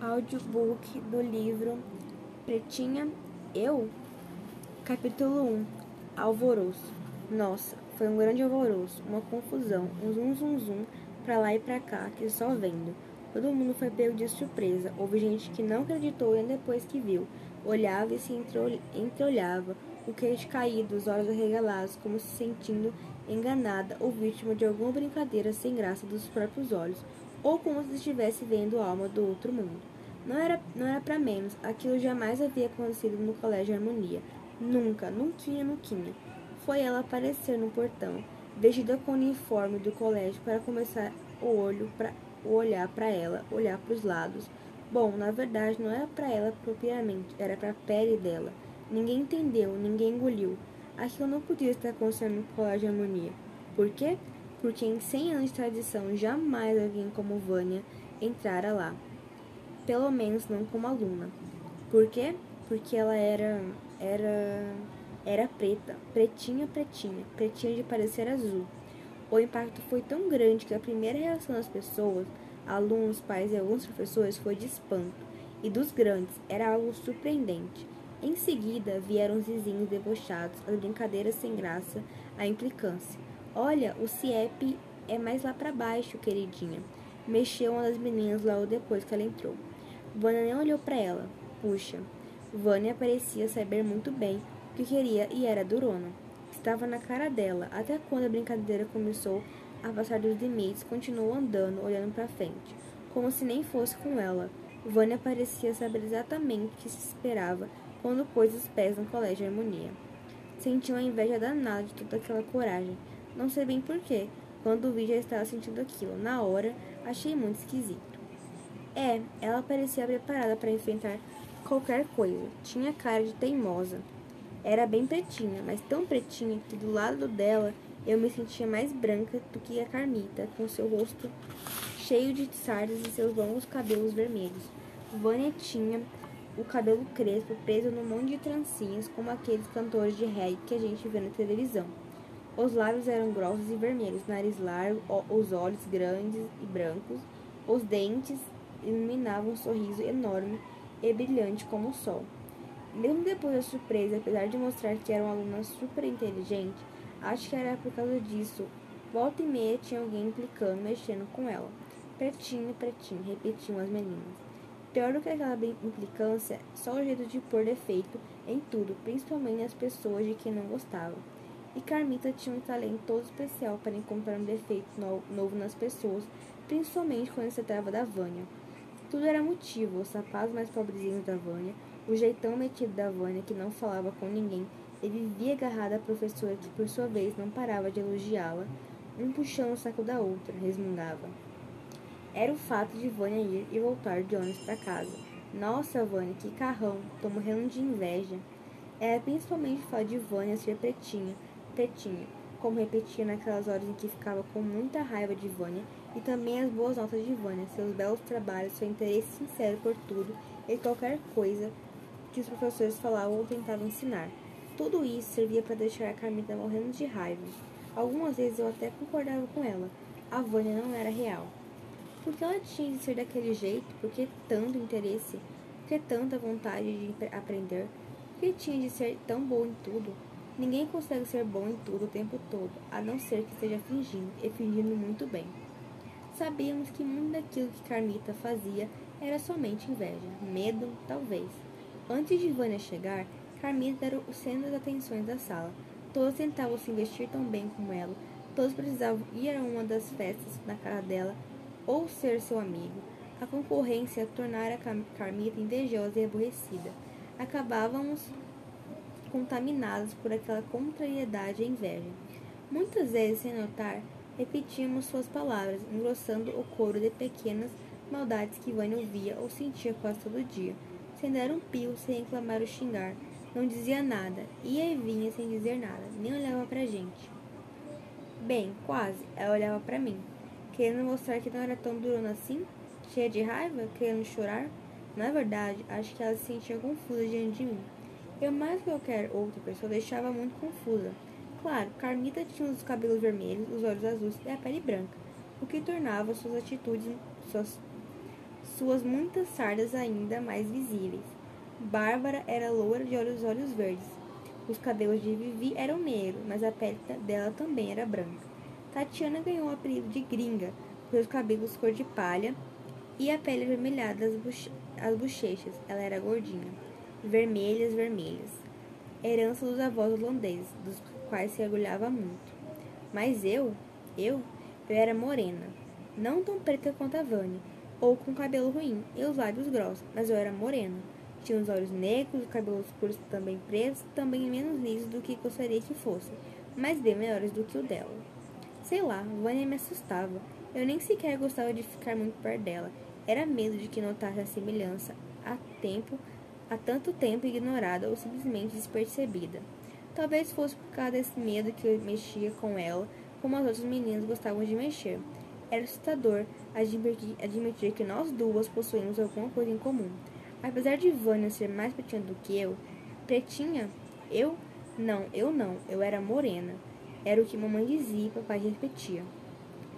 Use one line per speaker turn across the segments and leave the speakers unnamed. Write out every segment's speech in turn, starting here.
audiobook do livro Pretinha Eu? Capítulo 1 Alvoroço. Nossa, foi um grande alvoroço, uma confusão, um zum zum zum pra lá e pra cá, que só vendo. Todo mundo foi pego de surpresa. Houve gente que não acreditou nem depois que viu. Olhava e se entreolhava, o queixo caído, os olhos arregalados, como se sentindo enganada ou vítima de alguma brincadeira sem graça dos próprios olhos ou como se estivesse vendo a alma do outro mundo. Não era, não era para menos, aquilo jamais havia acontecido no Colégio Harmonia. Nunca, nunca, nunca. Foi ela aparecer no portão, vestida com o uniforme do colégio para começar o olho para olhar para ela, olhar para os lados. Bom, na verdade não era para ela propriamente, era para a pele dela. Ninguém entendeu, ninguém engoliu. Aquilo não podia estar acontecendo no Colégio Harmonia. Por quê? Porque em 100 anos de tradição jamais alguém como Vânia entrara lá. Pelo menos não como aluna. Por quê? Porque ela era era era preta, pretinha, pretinha, pretinha de parecer azul. O impacto foi tão grande que a primeira reação das pessoas, alunos, pais e alguns professores foi de espanto, e dos grandes era algo surpreendente. Em seguida vieram os vizinhos debochados, as brincadeiras sem graça, a implicância. Olha, o CIEP é mais lá para baixo, queridinha. Mexeu uma das meninas logo depois que ela entrou. Vânia nem olhou para ela. Puxa, Vânia parecia saber muito bem o que queria e era durona. Estava na cara dela, até quando a brincadeira começou a passar dos limites, continuou andando, olhando para frente, como se nem fosse com ela. Vânia parecia saber exatamente o que se esperava quando pôs os pés no colégio harmonia. Sentiu uma inveja danada de toda aquela coragem, não sei bem porquê. Quando vi, já estava sentindo aquilo. Na hora, achei muito esquisito. É, ela parecia preparada para enfrentar qualquer coisa. Tinha cara de teimosa. Era bem pretinha, mas tão pretinha que do lado dela eu me sentia mais branca do que a Carmita, com seu rosto cheio de sardas e seus longos cabelos vermelhos. Vânia tinha o cabelo crespo preso num monte de trancinhas, como aqueles cantores de reggae que a gente vê na televisão. Os lábios eram grossos e vermelhos, nariz largo, os olhos grandes e brancos, os dentes iluminavam um sorriso enorme e brilhante como o sol. Mesmo depois da surpresa, apesar de mostrar que era uma aluna super inteligente, acho que era por causa disso. Volta e meia tinha alguém implicando, mexendo com ela. Pretinho, pretinho, repetiam as meninas. Pior do que aquela implicância, só o jeito de pôr defeito em tudo, principalmente nas pessoas de quem não gostava. E Carmita tinha um talento todo especial para encontrar um defeito novo nas pessoas, principalmente quando se tratava da Vânia. Tudo era motivo, os sapatos mais pobrezinhos da Vânia, o jeitão metido da Vânia que não falava com ninguém e vivia agarrada à professora que por sua vez não parava de elogiá-la, um puxando o saco da outra, resmungava. Era o fato de Vânia ir e voltar de ônibus para casa. Nossa, Vânia, que carrão! Tô morrendo de inveja. Era principalmente o fato de Vânia ser pretinha, pretinha, como repetia naquelas horas em que ficava com muita raiva de Vânia, e também as boas notas de Vânia, seus belos trabalhos, seu interesse sincero por tudo e qualquer coisa que os professores falavam ou tentavam ensinar. Tudo isso servia para deixar a Carmita morrendo de raiva. Algumas vezes eu até concordava com ela. A Vânia não era real. Por que ela tinha de ser daquele jeito? Por que tanto interesse? Por que tanta vontade de aprender? Por que tinha de ser tão boa em tudo? Ninguém consegue ser bom em tudo o tempo todo, a não ser que esteja fingindo, e fingindo muito bem. Sabíamos que muito daquilo que Carmita fazia era somente inveja, medo, talvez. Antes de Vânia chegar, Carmita era o centro das atenções da sala. Todos tentavam se vestir tão bem como ela, todos precisavam ir a uma das festas na casa dela ou ser seu amigo. A concorrência tornara Carmita invejosa e aborrecida. Acabávamos contaminados por aquela contrariedade e inveja. Muitas vezes, sem notar, repetíamos suas palavras, engrossando o coro de pequenas maldades que Vânia ouvia ou sentia quase todo dia, sem dar um pio, sem reclamar ou xingar. Não dizia nada, ia e vinha sem dizer nada, nem olhava pra gente. Bem, quase, ela olhava para mim, querendo mostrar que não era tão durona assim, cheia de raiva, querendo chorar. Na verdade, acho que ela se sentia confusa diante de mim. Eu, mais que qualquer outra pessoa, deixava muito confusa. Claro, Carmita tinha os cabelos vermelhos, os olhos azuis e a pele branca, o que tornava suas atitudes, suas, suas muitas sardas ainda mais visíveis. Bárbara era loura de olhos olhos verdes. Os cabelos de Vivi eram negros, mas a pele dela também era branca. Tatiana ganhou o apelido de gringa seus cabelos cor de palha e a pele avermelhada as bochechas. Ela era gordinha. Vermelhas, vermelhas. Herança dos avós holandeses, dos quais se orgulhava muito. Mas eu, eu, eu era morena. Não tão preta quanto a Vânia, ou com cabelo ruim e os lábios grossos, mas eu era morena. Tinha os olhos negros, os cabelos curtos também pretos, também menos lisos do que gostaria que fossem, mas bem melhores do que o dela. Sei lá, Vânia me assustava. Eu nem sequer gostava de ficar muito perto dela. Era medo de que notasse a semelhança há tempo, há tanto tempo ignorada ou simplesmente despercebida. Talvez fosse por causa desse medo que eu mexia com ela, como as outras meninas gostavam de mexer. Era assustador admitir, admitir que nós duas possuímos alguma coisa em comum. Apesar de Vânia ser mais pretinha do que eu, pretinha? Eu? Não, eu não. Eu era morena. Era o que mamãe dizia e papai repetia.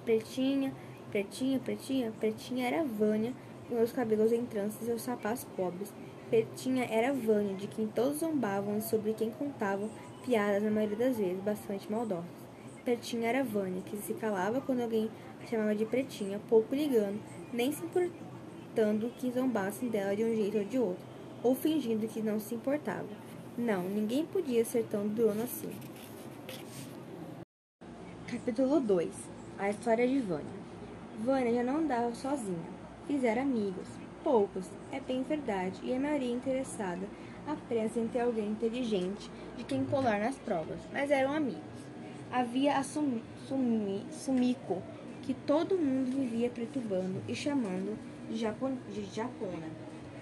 Pretinha, Pretinha, pretinha, pretinha era Vânia, com seus cabelos em tranças e seus sapatos pobres. Pretinha era Vânia, de quem todos zombavam e sobre quem contavam piadas, na maioria das vezes, bastante maldosas. Pretinha era Vânia, que se calava quando alguém a chamava de Pretinha, pouco ligando, nem se importando que zombassem dela de um jeito ou de outro, ou fingindo que não se importava. Não, ninguém podia ser tão durona assim. Capítulo 2 A história de Vânia Vânia já não andava sozinha. Fizera amigos. Poucos, é bem verdade, e a maioria interessada apenas em ter alguém inteligente de quem colar nas provas, mas eram amigos. Havia a sum, sumi, Sumiko, que todo mundo vivia perturbando e chamando de, Japon, de Japona.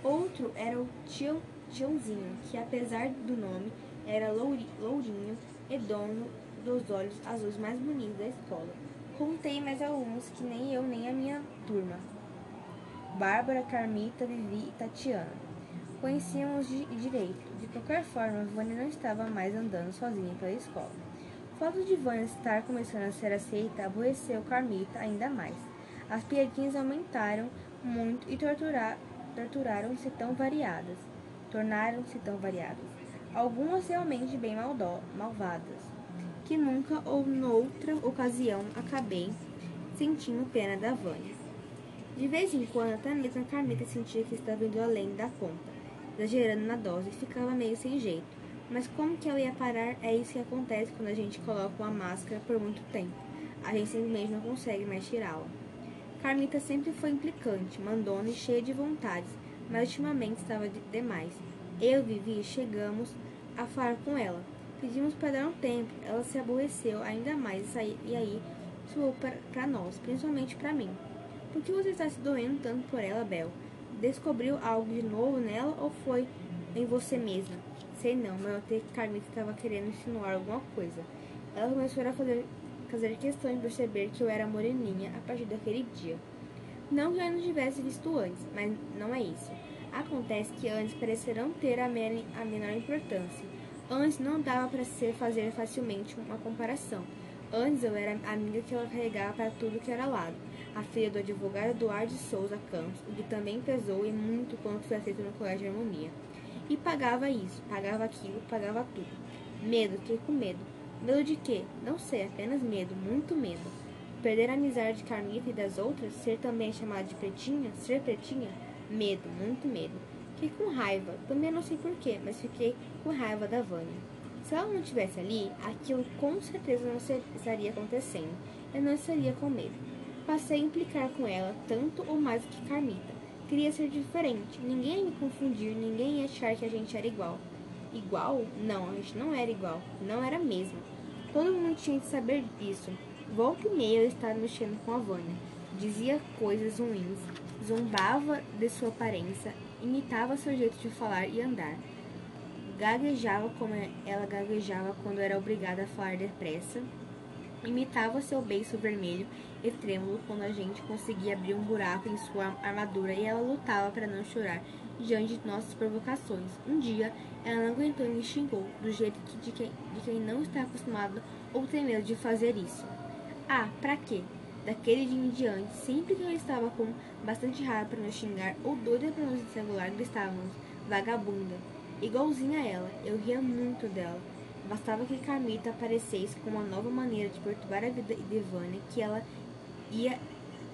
Outro era o tio, Tiãozinho, que apesar do nome era lourinho e dono dos olhos azuis mais bonitos da escola. Contei mais alguns que nem eu nem a minha turma. Bárbara, Carmita, Vivi e Tatiana. Conhecíamos de direito. De qualquer forma, Vânia não estava mais andando sozinha pela escola. O fato de Vânia estar começando a ser aceita aborreceu Carmita ainda mais. As piadinhas aumentaram muito e torturaram-se tão variadas. Tornaram-se tão variadas. Algumas realmente bem malvadas que nunca ou noutra ocasião acabei sentindo pena da Vânia. De vez em quando, até mesmo a Carmita sentia que estava indo além da conta, exagerando na dose e ficava meio sem jeito. Mas como que ela ia parar? É isso que acontece quando a gente coloca uma máscara por muito tempo. A gente simplesmente não consegue mais tirá-la. Carmita sempre foi implicante, mandona e cheia de vontades, mas ultimamente estava demais. Eu e Vivi chegamos a falar com ela, Pedimos para dar um tempo. Ela se aborreceu ainda mais e aí soou para nós, principalmente para mim. Por que você está se doendo tanto por ela, Bel? Descobriu algo de novo nela ou foi em você mesma? Sei não, mas eu tenho que Carmita estava querendo insinuar alguma coisa. Ela começou a fazer, fazer questão de perceber que eu era moreninha a partir daquele dia. Não que eu não tivesse visto antes, mas não é isso. Acontece que antes pareceram ter a menor importância. Antes não dava para se fazer facilmente uma comparação. Antes eu era a amiga que ela carregava para tudo que era lado, a filha do advogado Eduardo Souza Campos, o que também pesou e muito quando foi aceito no Colégio de Harmonia. E pagava isso, pagava aquilo, pagava tudo. Medo, fiquei com medo. Medo de quê? Não sei, apenas medo, muito medo. Perder a amizade de Carmita e das outras, ser também chamada de pretinha, ser pretinha, medo, muito medo. Fiquei com raiva, também não sei porquê, mas fiquei com raiva da Vânia. Se ela não estivesse ali, aquilo com certeza não estaria acontecendo. Eu não estaria com medo. Passei a implicar com ela tanto ou mais do que Carmita. Queria ser diferente, ninguém ia me confundir, ninguém ia achar que a gente era igual. Igual? Não, a gente não era igual, não era mesmo. Todo mundo tinha que saber disso. Volta e meia eu estava mexendo com a Vânia. Dizia coisas ruins, zombava de sua aparência, imitava seu jeito de falar e andar. Gaguejava como ela gaguejava quando era obrigada a falar depressa. Imitava seu beiço vermelho e trêmulo quando a gente conseguia abrir um buraco em sua armadura e ela lutava para não chorar diante de nossas provocações. Um dia, ela não aguentou e me xingou, do jeito que de, quem, de quem não está acostumado ou tem medo de fazer isso. Ah, pra quê? Daquele dia em diante, sempre que eu estava com bastante raiva para nos xingar ou doida para nos estrangular, gritávamos, vagabunda. Igualzinha a ela, eu ria muito dela. Bastava que Carmita aparecesse com uma nova maneira de perturbar a vida de Vânia, que ela ia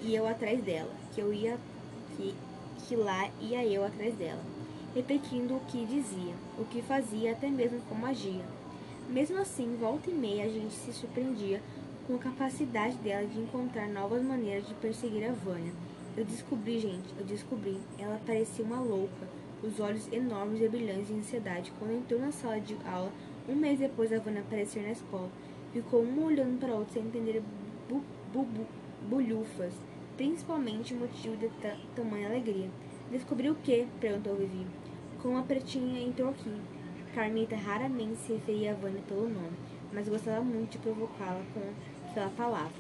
e eu atrás dela, que eu ia que, que lá ia eu atrás dela, repetindo o que dizia, o que fazia, até mesmo com magia. Mesmo assim, volta e meia a gente se surpreendia com a capacidade dela de encontrar novas maneiras de perseguir a Vânia. Eu descobri, gente, eu descobri. Ela parecia uma louca, os olhos enormes e brilhantes de ansiedade. Quando entrou na sala de aula, um mês depois da Vânia aparecer na escola, ficou uma olhando para a outra sem entender bu, bu, bu, bulhufas, principalmente motivo de tamanha alegria. Descobriu o que? perguntou Vivi. Como a pretinha entrou aqui. Carmita raramente se referia a Vânia pelo nome, mas gostava muito de provocá-la com aquela palavra.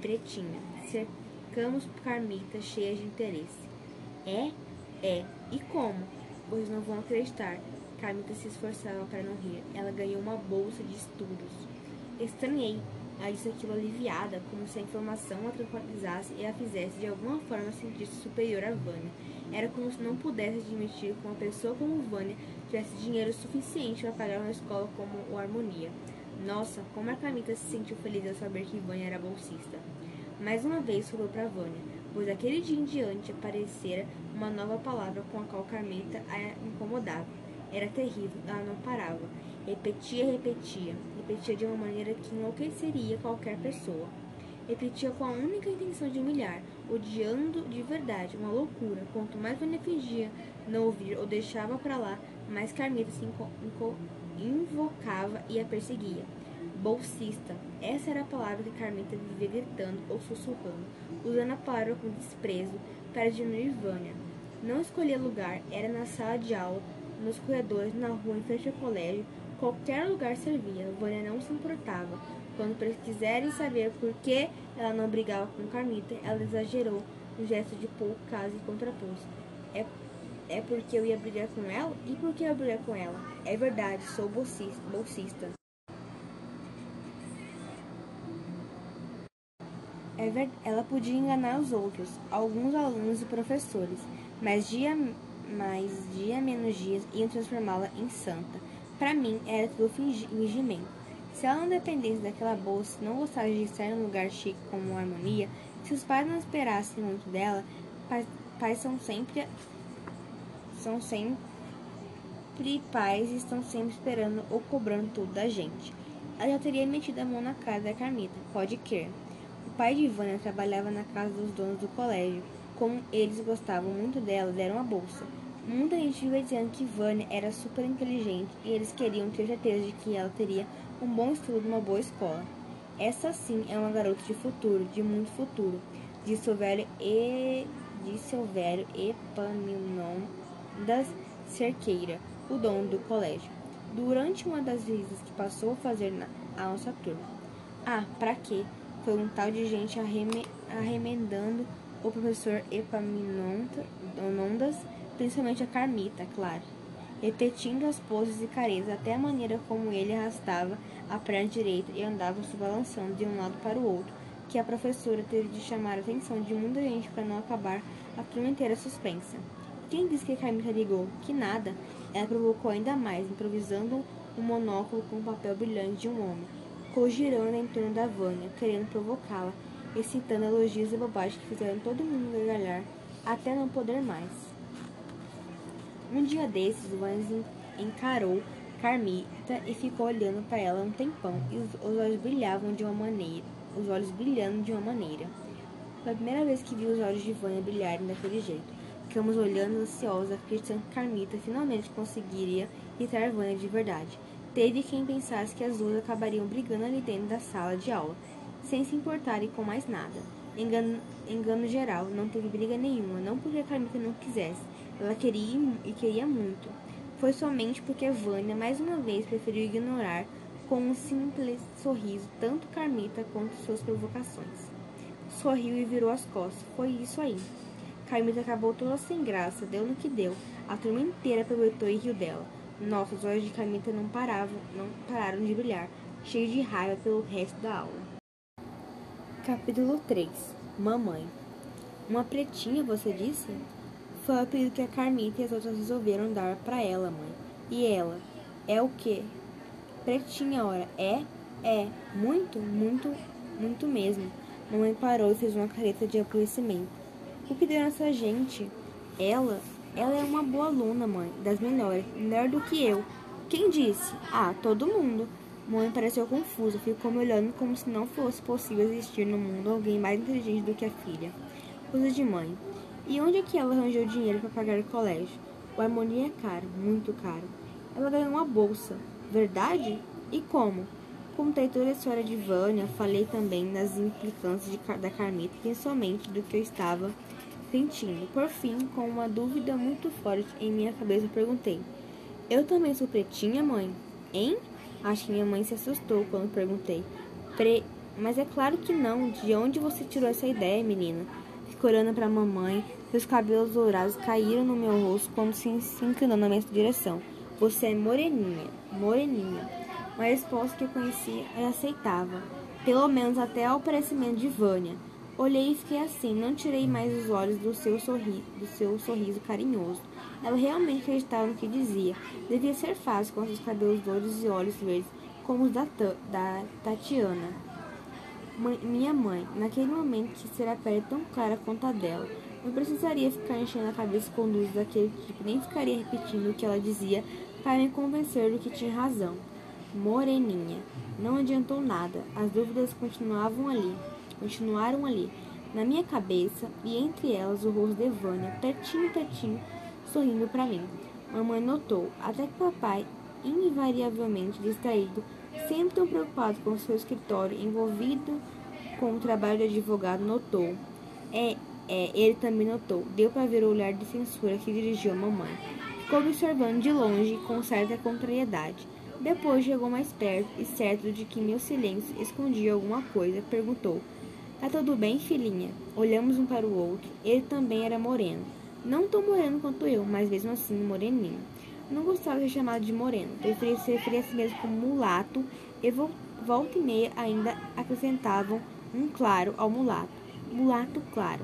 Pretinha. Cercamos Carmita cheia de interesse. É? É. E como? Vocês não vão acreditar. Carmita se esforçava para não rir. Ela ganhou uma bolsa de estudos. Estranhei. Ela disse aquilo aliviada, como se a informação a tranquilizasse e a fizesse de alguma forma sentir-se superior a Vânia. Era como se não pudesse admitir que uma pessoa como Vânia tivesse dinheiro suficiente para pagar uma escola como o Harmonia. Nossa, como a Camita se sentiu feliz ao saber que Vânia era bolsista. Mais uma vez falou para Vânia, pois aquele dia em diante aparecera uma nova palavra com a qual Carmita a incomodava. Era terrível, ela não parava. Repetia, repetia, repetia de uma maneira que enlouqueceria qualquer pessoa. Repetia com a única intenção de humilhar, odiando de verdade, uma loucura. Quanto mais Vânia fingia não ouvir ou deixava para lá, mais Carmita se invocava e a perseguia. Bolsista. Essa era a palavra que Carmita vivia gritando ou sussurrando, usando a palavra com desprezo para diminuir Vânia. Não escolhia lugar, era na sala de aula, nos corredores, na rua, em frente ao colégio, qualquer lugar servia. Vânia não se importava. Quando quiserem saber por que ela não brigava com Carmita, ela exagerou um gesto de pouco caso e contrapôs. É é porque eu ia brigar com ela? E por que eu ia brigar com ela? É verdade, sou bolsista. bolsista. É ver... Ela podia enganar os outros, alguns alunos e professores, mas dia mais dia menos dias iam transformá-la em santa. Para mim, era tudo fingimento. Se ela não dependesse daquela bolsa, não gostasse de estar em um lugar chique como uma harmonia, se os pais não esperassem muito dela, pais, pais são sempre são sempre pais e estão sempre esperando ou cobrando tudo da gente. Ela já teria metido a mão na casa da Carmita, pode crer. O pai de Ivana trabalhava na casa dos donos do colégio. Como eles gostavam muito dela, deram a bolsa. Gente vivia dizendo que Vânia era super inteligente e eles queriam ter certeza de que ela teria um bom estudo numa boa escola. Essa sim é uma garota de futuro, de muito futuro, disse o velho e disse o velho Epaminondas das Cerqueira, o dono do colégio, durante uma das visitas que passou a fazer na a nossa turma. Ah, pra quê? Foi um tal de gente arreme, arremendando o professor Epaminondas, principalmente a Carmita, claro, repetindo as poses e caretas até a maneira como ele arrastava a perna direita e andava se balançando de um lado para o outro, que a professora teve de chamar a atenção de muita gente para não acabar a turma inteira suspensa. Quem disse que Carmita ligou? Que nada. Ela provocou ainda mais, improvisando um monóculo com o papel brilhante de um homem, cogirando em torno da Vânia, querendo provocá-la, excitando elogios e bobagens que fizeram todo mundo gargalhar, até não poder mais. Um dia desses, Vânia encarou Carmita e ficou olhando para ela um tempão, e os, os olhos brilhavam de uma maneira, os olhos brilhando de uma maneira. Foi a primeira vez que vi os olhos de Vânia brilharem daquele jeito. Ficamos olhando ansiosos, acreditando que Carmita finalmente conseguiria irritar Vânia de verdade. Teve quem pensasse que as duas acabariam brigando ali dentro da sala de aula, sem se importarem com mais nada. Engano, engano geral, não teve briga nenhuma, não porque a Carmita não quisesse, ela queria e queria muito. Foi somente porque Vânia, mais uma vez, preferiu ignorar com um simples sorriso tanto Carmita quanto suas provocações. Sorriu e virou as costas. Foi isso aí. Carmita acabou toda sem graça, deu no que deu. A turma inteira aproveitou e riu dela. Nossa, os olhos de Carmita não paravam, não pararam de brilhar, cheio de raiva pelo resto da aula. Capítulo 3 Mamãe Uma pretinha, você disse? Foi o apelido que a Carmita e as outras resolveram dar para ela, mãe. E ela? É o quê? Pretinha, ora. É? É. Muito, muito, muito mesmo. Mamãe parou e fez uma careta de aborrecimento. O que deu nessa gente? Ela? Ela é uma boa aluna, mãe. Das melhores. Melhor do que eu. Quem disse? Ah, todo mundo. Mãe pareceu confusa, ficou me olhando como se não fosse possível existir no mundo alguém mais inteligente do que a filha. Coisa de mãe. E onde é que ela arranjou dinheiro para pagar o colégio? O harmonia é caro, muito caro. Ela ganhou uma bolsa. Verdade? E como? Contei toda a história de Vânia, falei também das implicâncias de, da Carmita, principalmente do que eu estava sentindo. Por fim, com uma dúvida muito forte em minha cabeça, perguntei: Eu também sou pretinha, mãe? Hein? Acho que minha mãe se assustou quando perguntei. Pre... Mas é claro que não. De onde você tirou essa ideia, menina? Ficou olhando para mamãe. Seus cabelos dourados caíram no meu rosto como se inclinando na minha direção. Você é moreninha, moreninha. Uma resposta que eu conhecia e aceitava. Pelo menos até ao parecimento de Vânia. Olhei e fiquei assim, não tirei mais os olhos do seu, sorri do seu sorriso carinhoso. Ela realmente acreditava no que dizia. Devia ser fácil com seus cabelos loiros e olhos verdes, como os da, da Tatiana. Mãe, minha mãe, naquele momento que ser a pele tão clara quanto a dela. Não precisaria ficar enchendo a cabeça com luzes daquele tipo, nem ficaria repetindo o que ela dizia para me convencer do que tinha razão. Moreninha. Não adiantou nada. As dúvidas continuavam ali. Continuaram ali. Na minha cabeça e entre elas o rosto de Vânia, pertinho, pertinho, sorrindo para mim. Mamãe notou, até que papai, invariavelmente distraído, sempre tão preocupado com seu escritório, envolvido com o trabalho de advogado, notou. É, é, ele também notou. Deu para ver o olhar de censura que dirigiu a mamãe. Ficou observando de longe com certa contrariedade. Depois chegou mais perto e, certo de que meu silêncio escondia alguma coisa, perguntou: Tá tudo bem, filhinha? Olhamos um para o outro. Ele também era moreno. Não tão moreno quanto eu, mas mesmo assim moreninho. Não gostava de ser chamado de moreno, preferia se referir a si mesmo como mulato e volta e meia ainda acrescentavam um claro ao mulato. Mulato claro.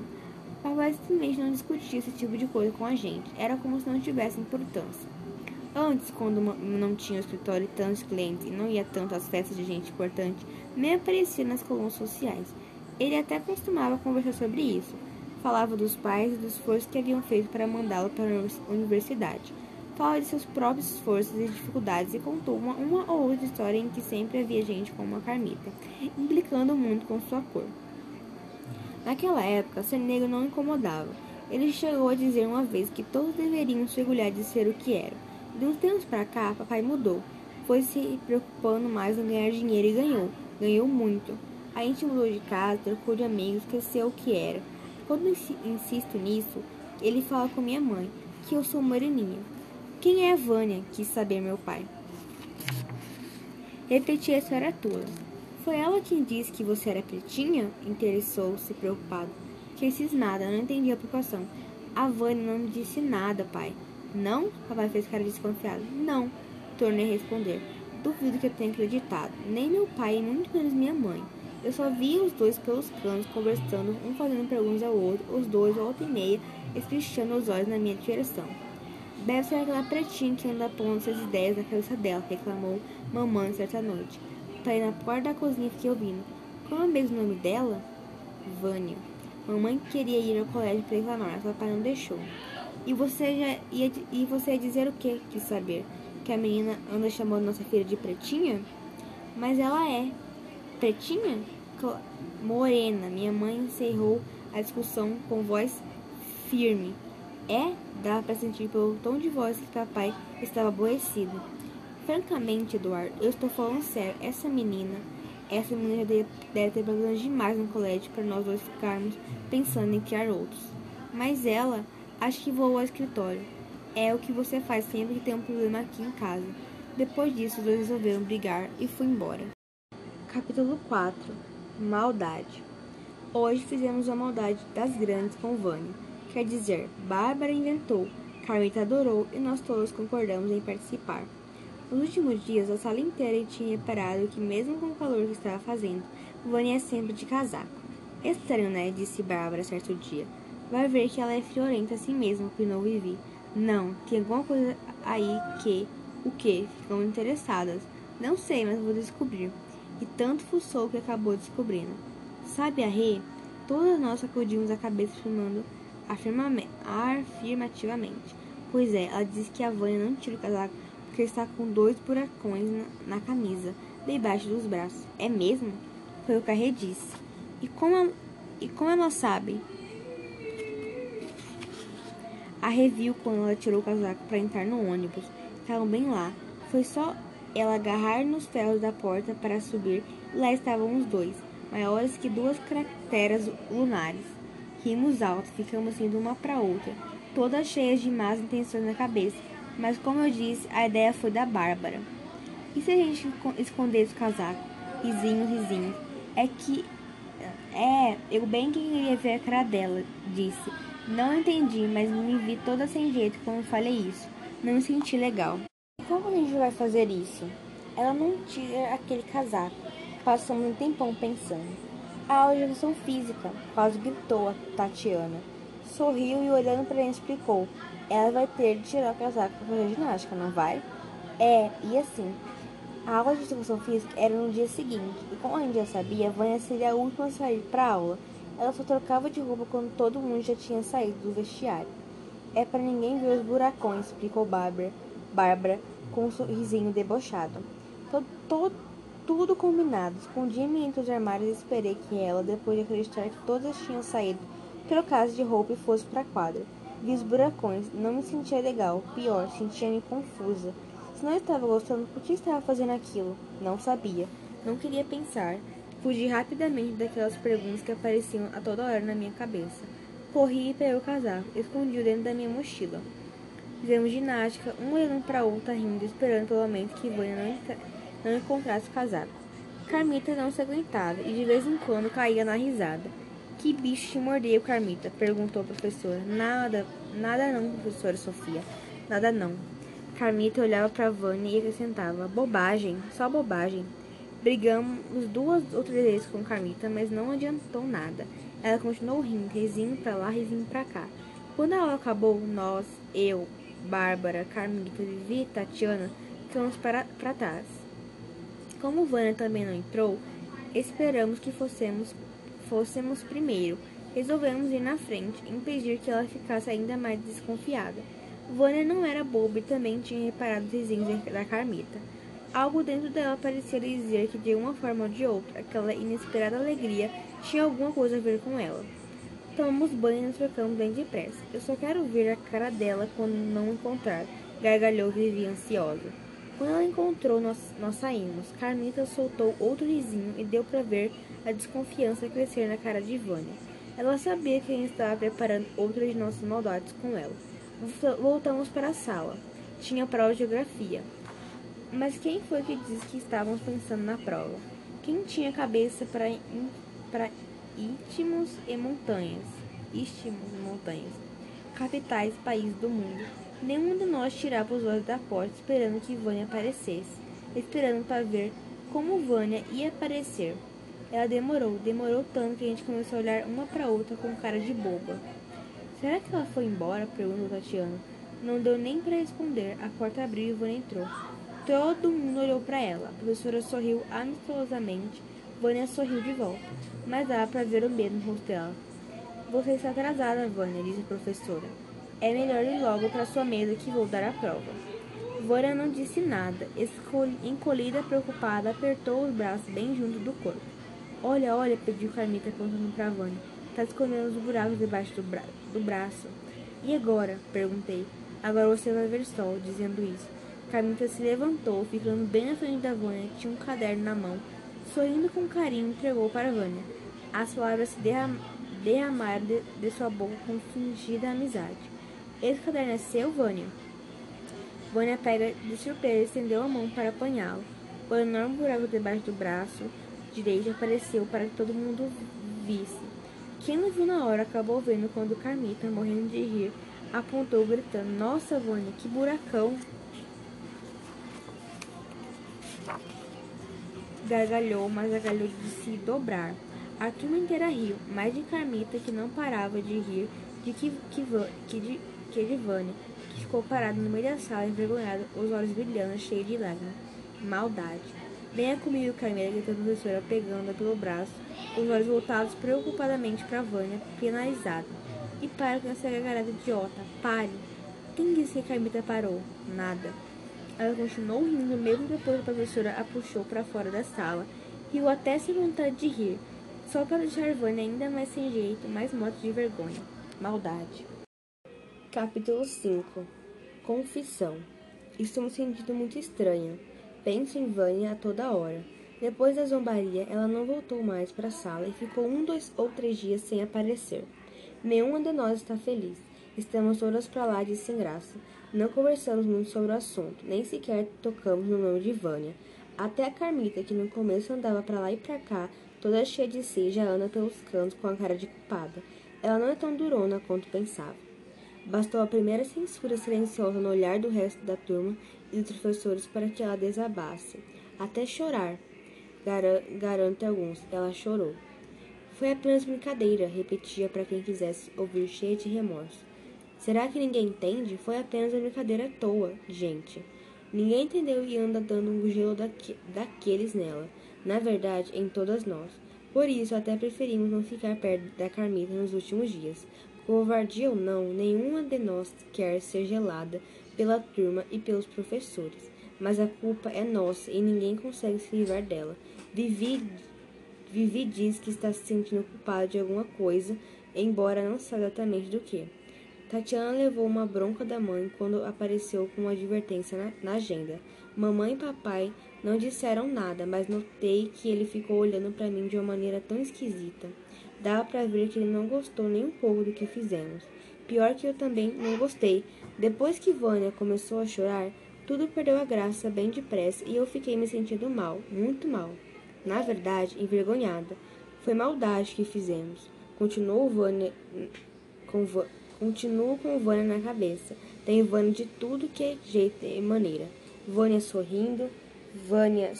Papai simplesmente não discutia esse tipo de coisa com a gente. Era como se não tivesse importância. Antes, quando não tinha o escritório e tantos clientes e não ia tanto às festas de gente importante, nem aparecia nas colunas sociais. Ele até costumava conversar sobre isso falava dos pais e do esforço que haviam feito para mandá-lo para a universidade. Fala de seus próprios esforços e dificuldades e contou uma, uma ou outra história em que sempre havia gente como a Carmita, implicando muito com sua cor. Naquela época, ser negro não incomodava. Ele chegou a dizer uma vez que todos deveriam se orgulhar de ser o que eram. De uns tempos para cá, papai mudou. Foi se preocupando mais em ganhar dinheiro e ganhou. Ganhou muito. A gente mudou de casa, trocou de amigos, esqueceu o que era. Quando insisto nisso, ele fala com minha mãe que eu sou moreninha. Quem é a Vânia? quis saber meu pai. Repeti a história toda. Foi ela quem disse que você era pretinha? Interessou-se preocupado. Fiquei cismada, não entendi a preocupação. A Vânia não me disse nada, pai. Não? Papai fez cara desconfiado. Não, tornei a responder. Duvido que eu tenha acreditado. Nem meu pai e muito menos minha mãe. Eu só via os dois pelos cantos conversando, um fazendo perguntas ao outro, os dois, volta e meia, espichando os olhos na minha direção. Deve ser aquela pretinha que anda pondo suas ideias na cabeça dela, reclamou mamãe certa noite. Saí na porta da cozinha fiquei ouvindo. Qual é mesmo o nome dela? Vânia. Mamãe queria ir ao colégio para reclamar, mas papai não deixou. E você já ia, e você ia dizer o quê? Quis saber. Que a menina anda chamando nossa filha de pretinha? Mas ela é. Pretinha? Morena. Minha mãe encerrou a discussão com voz firme. É? Dava para sentir pelo tom de voz que papai estava aborrecido. Francamente, Eduardo, eu estou falando sério. Essa menina, essa menina deve, deve ter problemas demais no colégio para nós dois ficarmos pensando em criar outros. Mas ela, acho que voou ao escritório. É o que você faz sempre que tem um problema aqui em casa. Depois disso, os dois resolveram brigar e fui embora. Capítulo 4 Maldade Hoje fizemos a maldade das grandes com Vânia. Quer dizer, Bárbara inventou, Carmita adorou e nós todos concordamos em participar. Nos últimos dias, a sala inteira tinha reparado que, mesmo com o calor que estava fazendo, Vânia é sempre de casaco. Estranho, né? Disse Bárbara certo dia. Vai ver que ela é friorenta assim mesmo, opinou Vivi. Não, tem alguma coisa aí que. O que? Ficam interessadas. Não sei, mas vou descobrir. E tanto fuçou que acabou descobrindo. Sabe a Rê? Todas nós sacudimos a cabeça afirmando afirmativamente. Pois é, ela disse que a Vânia não tira o casaco porque está com dois buracões na, na camisa, debaixo dos braços. É mesmo? Foi o que a disse. E como ela, e como ela sabe? A reviu quando ela tirou o casaco para entrar no ônibus. Estavam bem lá. Foi só ela agarrar nos ferros da porta para subir e lá estavam os dois, maiores que duas crateras lunares. Rimos alto, ficamos indo uma para outra, todas cheias de más intenções na cabeça, mas como eu disse, a ideia foi da Bárbara. E se a gente escondesse o casaco? Risinhos, risinhos. É que. É, eu bem que queria ver a cara dela, disse. Não entendi, mas me vi toda sem jeito quando falei isso. Não me senti legal. Como a gente vai fazer isso? Ela não tira aquele casaco. Passamos um tempão pensando. A educação física, quase gritou a Tatiana. Sorriu e olhando para ele explicou. Ela vai ter de tirar o casaco para fazer ginástica, não vai? É, e assim. A aula de educação física era no dia seguinte, e como a gente já sabia, Vânia seria a última a sair para aula. Ela só trocava de roupa quando todo mundo já tinha saído do vestiário. É para ninguém ver os buracões, explicou Bárbara, Bárbara com um sorrisinho debochado. Todo, todo, tudo combinado. Escondi-me entre os armários e esperei que ela, depois de acreditar que todas tinham saído, trocasse de roupa e fosse para a quadra. Vi os buracões, não me sentia legal. Pior, sentia-me confusa. Se não estava gostando, por que estava fazendo aquilo? Não sabia. Não queria pensar. Fugi rapidamente daquelas perguntas que apareciam a toda hora na minha cabeça. Corri e peguei o casaco, escondi-o dentro da minha mochila. Fizemos ginástica, um olhando para outra, rindo, esperando pelo momento que Vânia não, não encontrasse o casaco. Carmita não se aguentava e de vez em quando caía na risada. Que bicho te mordeu, Carmita? perguntou a professora. Nada, nada não, professora Sofia. Nada não. Carmita olhava para Vânia e acrescentava: Bobagem, só bobagem. Brigamos duas ou três vezes com Carmita, mas não adiantou nada. Ela continuou rindo, risinho para lá, risinho para cá. Quando a aula acabou, nós, eu, Bárbara, Carmita, Vivi e Tatiana ficamos para, para trás. Como Vânia também não entrou, esperamos que fossemos, fôssemos primeiro. Resolvemos ir na frente, impedir que ela ficasse ainda mais desconfiada. Vânia não era boba e também tinha reparado os vizinhos da Carmita. Algo dentro dela parecia dizer que, de uma forma ou de outra, aquela inesperada alegria tinha alguma coisa a ver com ela. Tomamos banho e nos trocamos bem depressa. Eu só quero ver a cara dela quando não encontrar, gargalhou Vivi ansiosa. Quando ela encontrou, nós, nós saímos. Carmita soltou outro risinho e deu para ver a desconfiança crescer na cara de Vânia. Ela sabia que quem estava preparando outras de nossas maldades com ela. Voltamos para a sala. Tinha prova de geografia. Mas quem foi que disse que estávamos pensando na prova? Quem tinha cabeça para istmos e montanhas, istmos e montanhas, capitais países do mundo. Nenhum de nós tirava os olhos da porta esperando que Vânia aparecesse, esperando para ver como Vânia ia aparecer. Ela demorou, demorou tanto que a gente começou a olhar uma para outra com cara de boba. Será que ela foi embora? perguntou Tatiana. Não deu nem para responder. A porta abriu e Vânia entrou. Todo mundo olhou para ela. A professora sorriu amistosamente Vânia sorriu de volta, mas dava para ver o medo no rosto dela. Você está atrasada, Vânia, disse a professora. É melhor ir logo para sua mesa que vou dar a prova. Vânia não disse nada. Encolhida, preocupada, apertou os braços bem junto do corpo. Olha, olha, pediu Carmita apontando para Vânia. Está escondendo os buracos debaixo do, bra do braço. E agora? perguntei. Agora você vai ver sol, dizendo isso. Carmita se levantou, ficando bem na frente da Vânia, tinha um caderno na mão Sorrindo com carinho, entregou para Vânia. As palavras se derram, derramaram de, de, sua boca com fingida amizade. Esse caderno é seu, Vânia? Vânia pega de surpresa e estendeu a mão para apanhá-lo. O enorme buraco debaixo do braço direito apareceu para que todo mundo visse. Quem não viu na hora acabou vendo quando Carmita, morrendo de rir, apontou gritando: Nossa, Vânia, que buracão! gargalhou, mas gargalhou de se dobrar. A turma inteira riu, mais de Carmita, que não parava de rir, de que, que, que, de, que de Vânia, que ficou parado no meio da sala, envergonhado, os olhos brilhando, cheio de lágrimas. Maldade. Venha comigo, Carmela, gritou a professora, pegando-a pelo braço, os olhos voltados preocupadamente para Vânia, penalizada. E para com essa gargalhada idiota. Pare. Quem disse que a Carmita parou? Nada. Ela continuou rindo, mesmo depois que a professora a puxou para fora da sala. Riu até sem vontade de rir, só para deixar Vânia ainda mais sem jeito, mais morta de vergonha. Maldade. Capítulo 5 Confissão Estou me sentindo muito estranha. Penso em Vânia a toda hora. Depois da zombaria, ela não voltou mais para a sala e ficou um, dois ou três dias sem aparecer. Nenhuma de nós está feliz. Estamos todas para lá de sem graça. Não conversamos muito sobre o assunto, nem sequer tocamos no nome de Vânia. Até a Carmita, que no começo andava para lá e para cá, toda cheia de si, já anda pelos cantos com a cara de culpada. Ela não é tão durona quanto pensava. Bastou a primeira censura silenciosa no olhar do resto da turma dos professores para que ela desabasse. Até chorar. Gar garante alguns, ela chorou. Foi apenas brincadeira, repetia para quem quisesse ouvir cheia de remorso. Será que ninguém entende? Foi apenas uma brincadeira à toa, gente. Ninguém entendeu e anda dando um gelo daque daqueles nela. Na verdade, em todas nós. Por isso, até preferimos não ficar perto da Carmita nos últimos dias. Covardia ou não, nenhuma de nós quer ser gelada pela turma e pelos professores. Mas a culpa é nossa e ninguém consegue se livrar dela. Vivi, Vivi diz que está se sentindo culpada de alguma coisa, embora não saiba exatamente do que. Tatiana levou uma bronca da mãe quando apareceu com uma advertência na, na agenda. Mamãe e papai não disseram nada, mas notei que ele ficou olhando para mim de uma maneira tão esquisita. Dava para ver que ele não gostou nem um pouco do que fizemos. Pior que eu também não gostei. Depois que Vânia começou a chorar, tudo perdeu a graça bem depressa e eu fiquei me sentindo mal, muito mal. Na verdade, envergonhada. Foi maldade que fizemos. Continuou Vânia com, continuo com Vânia na cabeça. Tem Vânia de tudo que é jeito e maneira. Vânia sorrindo, Vânia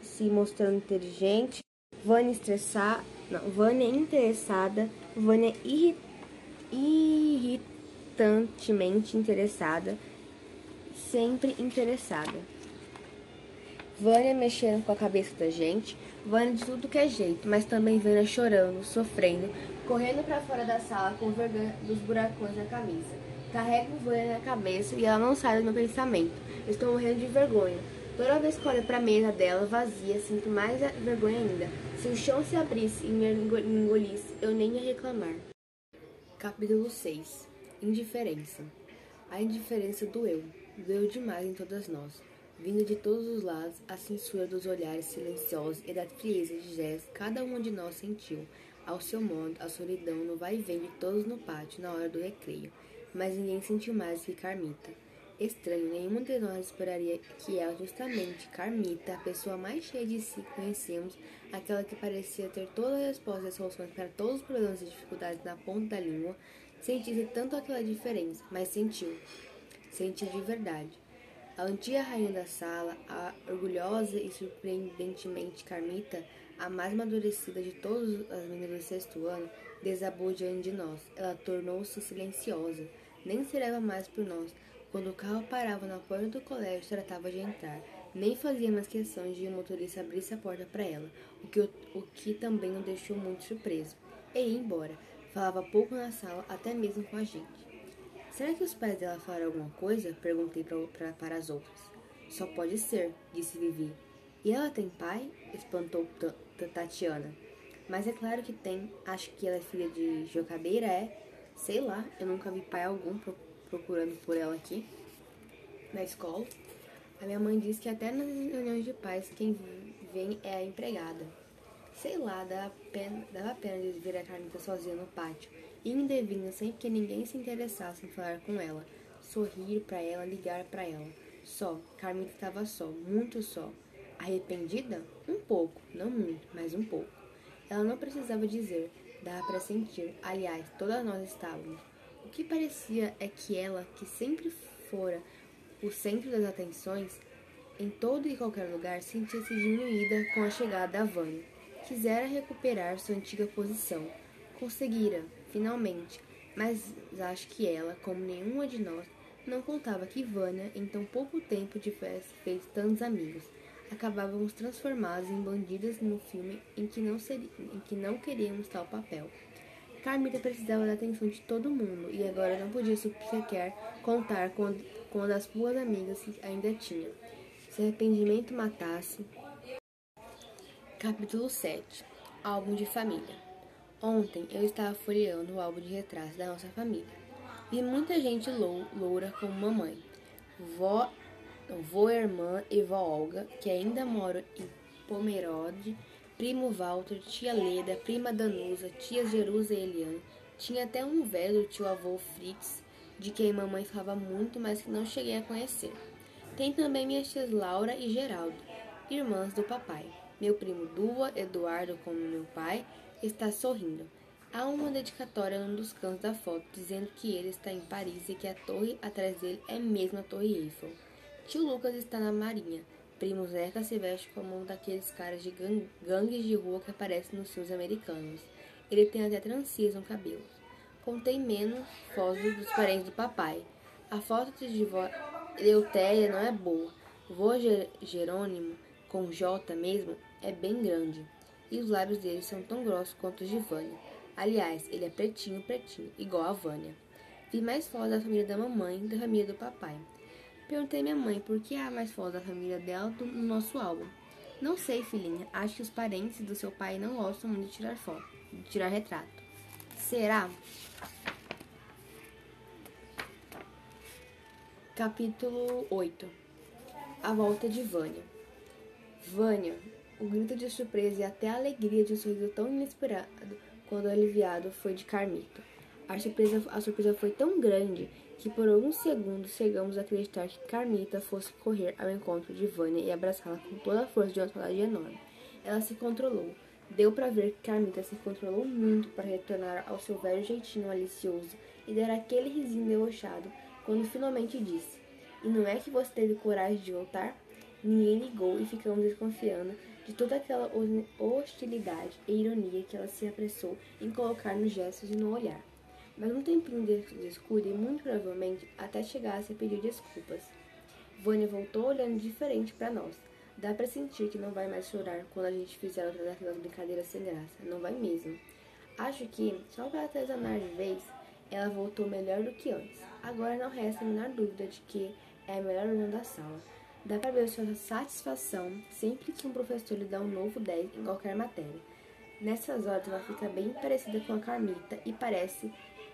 se mostrando inteligente, Vânia estressada, Vânia interessada, Vânia irri, irritantemente interessada, sempre interessada. Vânia mexendo com a cabeça da gente, Vânia de tudo que é jeito, mas também Vânia chorando, sofrendo, correndo para fora da sala com vergonha dos buracões na camisa. Carrego Vânia na cabeça e ela não sai do meu pensamento. Estou morrendo de vergonha. Toda vez que olho para a mesa dela vazia, sinto mais vergonha ainda. Se o chão se abrisse e me engolisse, eu nem ia reclamar. Capítulo 6 Indiferença A indiferença doeu. Doeu demais em todas nós. Vindo de todos os lados, a censura dos olhares silenciosos e da frieza de gestos, cada uma de nós sentiu, ao seu modo, a solidão no vai e vem de todos no pátio na hora do recreio. Mas ninguém sentiu mais que Carmita. Estranho, nenhum de nós esperaria que ela, justamente Carmita, a pessoa mais cheia de si que conhecemos, aquela que parecia ter todas as respostas e soluções para todos os problemas e dificuldades na ponta da língua, sentisse tanto aquela diferença, mas sentiu. Sentiu de verdade. A antiga rainha da sala, a orgulhosa e surpreendentemente Carmita, a mais amadurecida de todas as meninas do sexto ano, desabou diante de nós. Ela tornou-se silenciosa, nem se leva mais por nós quando o carro parava na porta do colégio, tratava de entrar. Nem fazia mais questão de o motorista abrisse a porta para ela, o que, o que também o deixou muito surpreso. E ia embora. Falava pouco na sala, até mesmo com a gente. Será que os pais dela falaram alguma coisa? Perguntei pra, pra, para as outras. Só pode ser, disse Vivi. E ela tem pai? Espantou Tatiana. Mas é claro que tem. Acho que ela é filha de jocadeira, é? Sei lá, eu nunca vi pai algum procurando por ela aqui na escola. A minha mãe disse que até nas reuniões de pais quem vem é a empregada. Sei lá, dava pena, dava pena de ver a Carmita sozinha no pátio, indo vindo sem que ninguém se interessasse em falar com ela, sorrir para ela, ligar para ela. Só, Carmita estava só, muito só. Arrependida? Um pouco, não muito, mas um pouco. Ela não precisava dizer, dava para sentir. Aliás, todas nós estávamos. O que parecia é que ela, que sempre fora o centro das atenções, em todo e qualquer lugar sentia-se diminuída com a chegada da Vânia, Quisera recuperar sua antiga posição. Conseguira, finalmente, mas acho que ela, como nenhuma de nós, não contava que Vânia, em tão pouco tempo, tivesse feito tantos amigos. Acabávamos transformados em bandidas no filme em que não, seria, em que não queríamos tal papel. Carmita precisava da atenção de todo mundo e agora não podia sequer contar com uma das boas amigas ainda tinha. Se arrependimento matasse. Capítulo 7 Álbum de Família Ontem eu estava folheando o álbum de retratos da nossa família. Vi muita gente lou, loura como mamãe. Vó, vó irmã e vó Olga, que ainda moram em Pomerode, primo Walter, tia Leda, prima Danusa, tia Jerusa e Eliane. Tinha até um velho tio avô Fritz, de quem mamãe falava muito, mas que não cheguei a conhecer. Tem também minhas tias Laura e Geraldo, irmãs do papai. Meu primo Dua, Eduardo, como meu pai, está sorrindo. Há uma dedicatória num dos cantos da foto dizendo que ele está em Paris e que a torre atrás dele é mesmo a Torre Eiffel. Tio Lucas está na marinha. Primo Zeca se veste como um daqueles caras de gangues de rua que aparecem nos filmes americanos. Ele tem até tranças no cabelo. Contém menos fotos dos parentes do papai. A foto de Eleutéria não é boa. Vô Jerônimo, com J mesmo, é bem grande. E os lábios dele são tão grossos quanto os de Vânia. Aliás, ele é pretinho, pretinho, igual a Vânia. Vi mais fotos da família da mamãe e da família do papai. Perguntei minha mãe por que há mais fotos da família dela no nosso álbum. Não sei, filhinha. Acho que os parentes do seu pai não gostam muito de tirar foto, de tirar retrato. Será? Capítulo 8 A volta de Vânia. Vânia, o grito de surpresa e até a alegria de um sorriso tão inesperado quando aliviado foi de Carmito. A surpresa, a surpresa foi tão grande que por alguns segundos chegamos a acreditar que Carmita fosse correr ao encontro de Vânia e abraçá-la com toda a força de uma saudade enorme. Ela se controlou. Deu para ver que Carmita se controlou muito para retornar ao seu velho jeitinho malicioso e dar aquele risinho debochado quando finalmente disse: E não é que você teve coragem de voltar? Ninguém ligou e ficamos desconfiando de toda aquela hostilidade e ironia que ela se apressou em colocar nos gestos e no olhar. Mas um tempinho de descuido e muito provavelmente até chegasse a pedir desculpas. Vânia voltou olhando diferente para nós. Dá para sentir que não vai mais chorar quando a gente fizer outra daquelas brincadeiras sem graça. Não vai mesmo. Acho que, só para artesanar de vez, ela voltou melhor do que antes. Agora não resta a menor dúvida de que é a melhor aluna da sala. Dá para ver sua satisfação sempre que um professor lhe dá um novo 10 em qualquer matéria. Nessas horas ela fica bem parecida com a Carmita e parece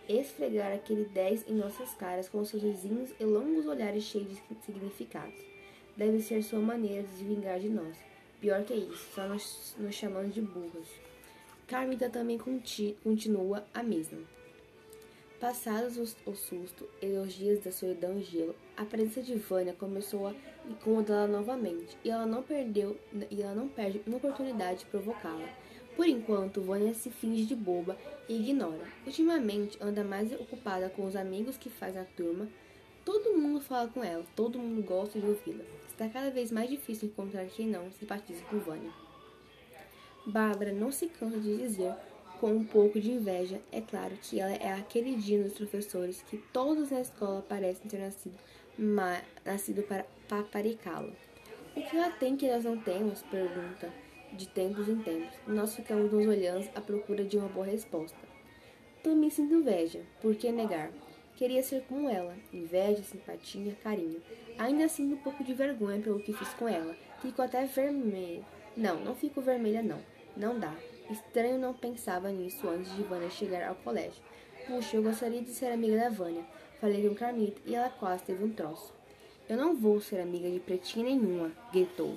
esfregar aquele 10 em nossas caras com seus vizinhos e longos olhares cheios de significados. Deve ser sua maneira de se vingar de nós. Pior que isso, só nos, nos chamando de burros. Carmita também conti, continua a mesma. Passados os, o susto e os dias da solidão e gelo, a presença de Vânia começou a incomodá-la novamente, e ela não perdeu e ela não perde uma oportunidade de provocá-la. Por enquanto, Vânia se finge de boba e ignora. Ultimamente, anda mais ocupada com os amigos que faz na turma. Todo mundo fala com ela, todo mundo gosta de ouvi-la. Está cada vez mais difícil encontrar quem não simpatiza com Vânia. Bárbara não se cansa de dizer com um pouco de inveja, é claro que ela é a queridinha dos professores que todos na escola parecem ter nascido, ma, nascido para paparicá-la. O que ela tem que nós não temos? pergunta, de tempos em tempos. Nós ficamos nos olhando à procura de uma boa resposta. Também sinto inveja, por que negar? Queria ser como ela, inveja, simpatia, carinho. Ainda sinto um pouco de vergonha pelo que fiz com ela. Fico até vermelha. Não, não fico vermelha não. Não dá. Estranho não pensava nisso antes de Vânia chegar ao colégio. Puxa, eu gostaria de ser amiga da Vânia. Falei com Carmita e ela quase teve um troço. Eu não vou ser amiga de pretinha nenhuma, gritou.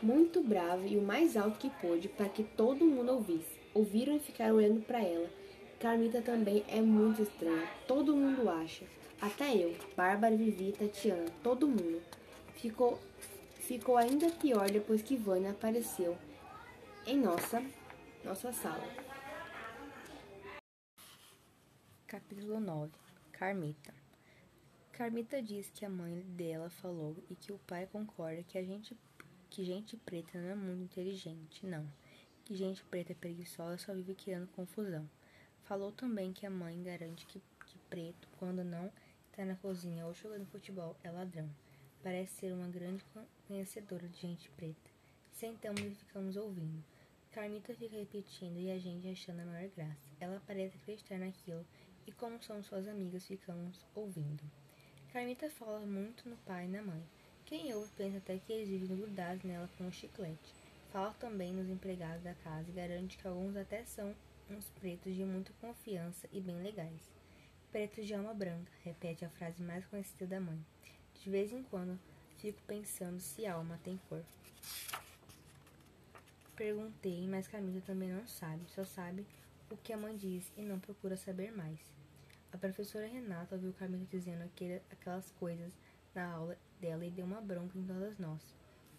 Muito brava e o mais alto que pôde para que todo mundo ouvisse. Ouviram e ficaram olhando para ela. Carmita também é muito estranha. Todo mundo acha. Até eu, Bárbara, Vivi, Tatiana, todo mundo. Ficou ficou ainda pior depois que Vânia apareceu em nossa, nossa sala. Capítulo 9 Carmita Carmita diz que a mãe dela falou e que o pai concorda que a gente
que gente preta não é muito inteligente, não. Que gente preta é preguiçosa só vive criando confusão. Falou também que a mãe garante que, que preto, quando não está na cozinha ou jogando futebol, é ladrão. Parece ser uma grande conhecedora de gente preta. Sentamos e ficamos ouvindo. Carmita fica repetindo e a gente achando a maior graça. Ela parece acreditar naquilo e, como somos suas amigas, ficamos ouvindo. Carmita fala muito no pai e na mãe. Quem ouve pensa até que eles vivem grudados nela com um chiclete. Fala também nos empregados da casa e garante que alguns até são uns pretos de muita confiança e bem legais. Preto de alma branca, repete a frase mais conhecida da mãe. De vez em quando, fico pensando se alma tem cor. Perguntei, mas Camila também não sabe, só sabe o que a mãe diz e não procura saber mais. A professora Renata ouviu Camila dizendo aquele, aquelas coisas na aula dela e deu uma bronca em todas nós.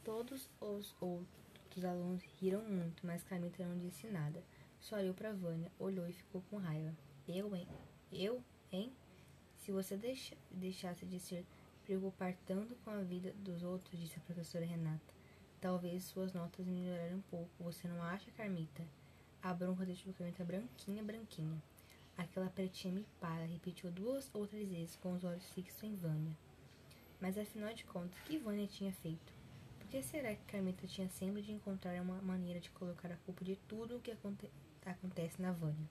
Todos os outros alunos riram muito, mas Camila não disse nada. Olhou para Vânia, olhou e ficou com raiva. Eu, hein? Eu, hein? Se você deixa, deixasse de se preocupar tanto com a vida dos outros, disse a professora Renata, talvez suas notas melhorarem um pouco. Você não acha, Carmita? A bronca deixou Carmita branquinha, branquinha. Aquela pretinha me para, repetiu duas outras vezes com os olhos fixos em Vânia. Mas afinal de contas, que Vânia tinha feito? Por que será que Carmita tinha sempre de encontrar uma maneira de colocar a culpa de tudo o que aconte acontece na Vânia?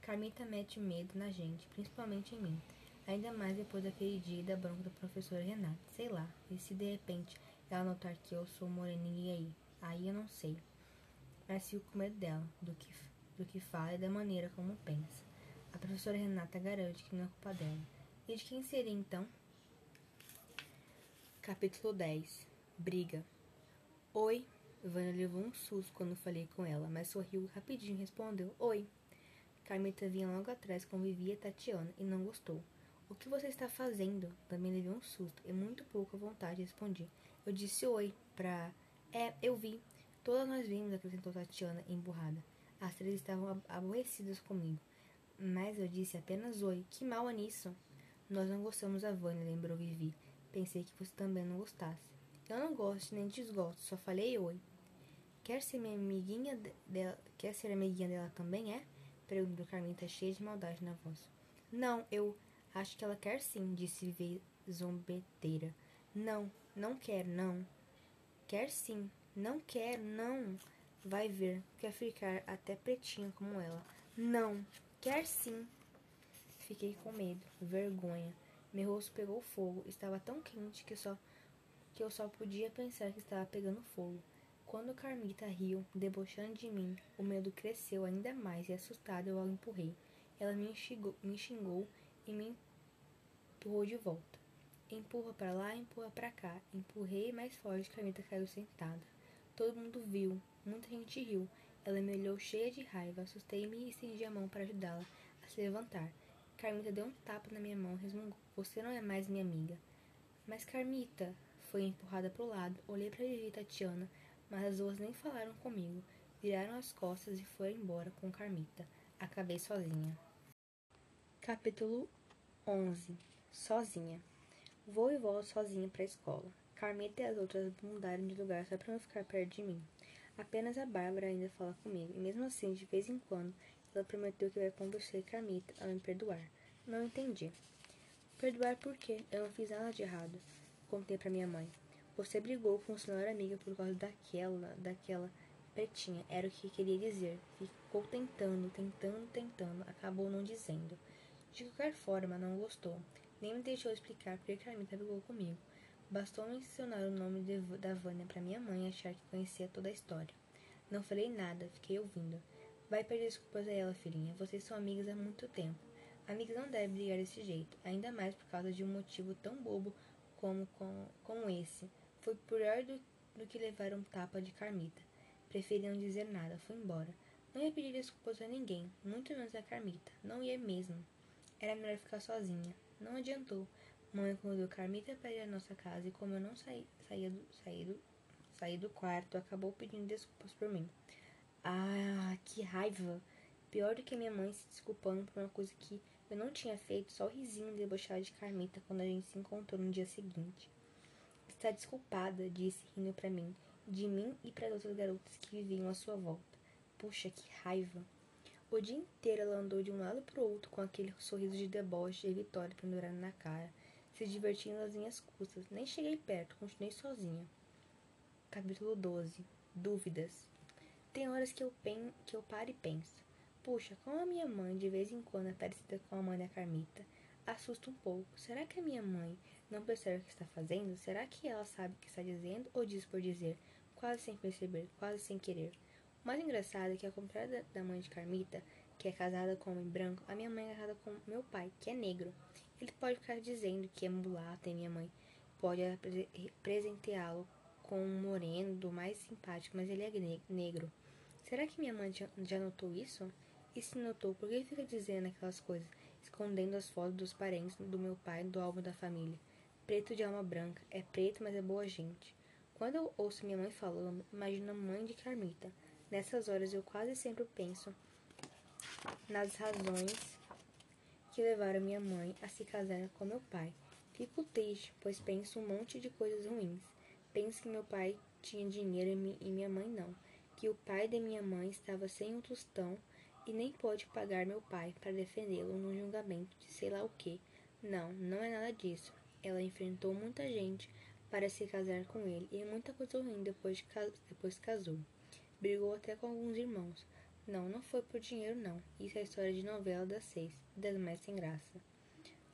Carmita mete medo na gente, principalmente em mim. Ainda mais depois daquele dia da bronca da professora Renata. Sei lá, e se de repente ela notar que eu sou moreninha aí, aí eu não sei. Mas fico com medo dela, do que, do que fala e da maneira como pensa. A professora Renata garante que não é culpa dela. E de quem seria então? Capítulo 10 Briga Oi. Vânia levou um susto quando falei com ela, mas sorriu rapidinho e respondeu: Oi. Carmita vinha logo atrás com Vivi e Tatiana e não gostou. O que você está fazendo? Também levei um susto e muito pouca vontade respondi. Eu disse oi pra. É, eu vi. Todas nós vimos, acrescentou Tatiana, emburrada. As três estavam aborrecidas comigo. Mas eu disse apenas oi. Que mal é nisso? Nós não gostamos da Vânia, lembrou Vivi. Pensei que você também não gostasse. Eu não gosto nem desgosto, só falei oi. Quer ser minha amiguinha dela? Quer ser amiguinha dela também, é? Perguntou Carmita cheia de maldade na voz. Não, eu acho que ela quer sim, disse Vivi zombeteira. Não, não quer, não. Quer sim, não quer, não. Vai ver, quer ficar até pretinha como ela. Não, quer sim. Fiquei com medo, vergonha. Meu rosto pegou fogo. Estava tão quente que, só, que eu só podia pensar que estava pegando fogo. Quando Carmita riu, debochando de mim, o medo cresceu ainda mais e assustada eu a empurrei. Ela me xingou, me xingou e me empurrou de volta. Empurra para lá, empurra para cá. Empurrei mais forte, Carmita caiu sentada. Todo mundo viu, muita gente riu. Ela me olhou cheia de raiva, assustei-me e estendi a mão para ajudá-la a se levantar. Carmita deu um tapa na minha mão e resmungou. Você não é mais minha amiga. Mas Carmita foi empurrada para o lado. Olhei para e Tatiana, mas as duas nem falaram comigo. Viraram as costas e foram embora com Carmita. Acabei sozinha. Capítulo 11 Sozinha Vou e volto sozinha para a escola. Carmita e as outras mudaram de lugar só para não ficar perto de mim. Apenas a Bárbara ainda fala comigo, e mesmo assim, de vez em quando, ela prometeu que vai convencer Carmita a me perdoar. Não entendi. Perdoar por quê? Eu não fiz nada de errado. Contei para minha mãe. Você brigou com sua melhor amiga por causa daquela, daquela pretinha. Era o que queria dizer. Ficou tentando, tentando, tentando. Acabou não dizendo. De qualquer forma, não gostou. Nem me deixou explicar porque Carmita brigou comigo. Bastou mencionar o nome de, da Vânia para minha mãe achar que conhecia toda a história. Não falei nada, fiquei ouvindo. Vai pedir desculpas a ela, filhinha. Vocês são amigas há muito tempo. Amigas não devem brigar desse jeito, ainda mais por causa de um motivo tão bobo como, como, como esse. Foi pior do, do que levar um tapa de Carmita. Preferi não dizer nada, fui embora. Não ia pedir desculpas a ninguém, muito menos a Carmita. Não ia mesmo. Era melhor ficar sozinha. Não adiantou. Mãe convidou Carmita para ir à nossa casa e como eu não saí, do, saí, do, saí do quarto, acabou pedindo desculpas por mim. Ah, que raiva! Pior do que minha mãe se desculpando por uma coisa que eu não tinha feito só o risinho debochado de Carmita quando a gente se encontrou no dia seguinte. Está desculpada, disse, rindo para mim. de mim e para as outras garotas que viviam à sua volta. Puxa, que raiva! O dia inteiro ela andou de um lado para o outro com aquele sorriso de deboche e vitória pendurado na cara, se divertindo às minhas custas. Nem cheguei perto, continuei sozinha. Capítulo 12 Dúvidas Tem horas que eu, pen que eu paro e penso. Puxa, como a minha mãe de vez em quando é parecida com a mãe da Carmita. Assusta um pouco. Será que a minha mãe não percebe o que está fazendo? Será que ela sabe o que está dizendo ou diz por dizer, quase sem perceber, quase sem querer? O mais engraçado é que, ao contrário da mãe de Carmita, que é casada com um homem branco, a minha mãe é casada com meu pai, que é negro. Ele pode ficar dizendo que é mulata e minha mãe pode presenteá-lo com um moreno do mais simpático, mas ele é negro. Será que minha mãe já notou isso? E se notou, por que fica dizendo aquelas coisas, escondendo as fotos dos parentes do meu pai do álbum da família? Preto de alma branca, é preto, mas é boa gente. Quando eu ouço minha mãe falando, imagino a mãe de Carmita. Nessas horas eu quase sempre penso nas razões que levaram minha mãe a se casar com meu pai. Fico triste, pois penso um monte de coisas ruins. Penso que meu pai tinha dinheiro e minha mãe não. Que o pai de minha mãe estava sem um tostão e nem pôde pagar meu pai para defendê-lo num julgamento de sei lá o que. Não, não é nada disso. Ela enfrentou muita gente para se casar com ele e muita coisa ruim depois, de, depois casou. Brigou até com alguns irmãos. Não, não foi por dinheiro, não. Isso é história de novela das seis, das mais sem graça.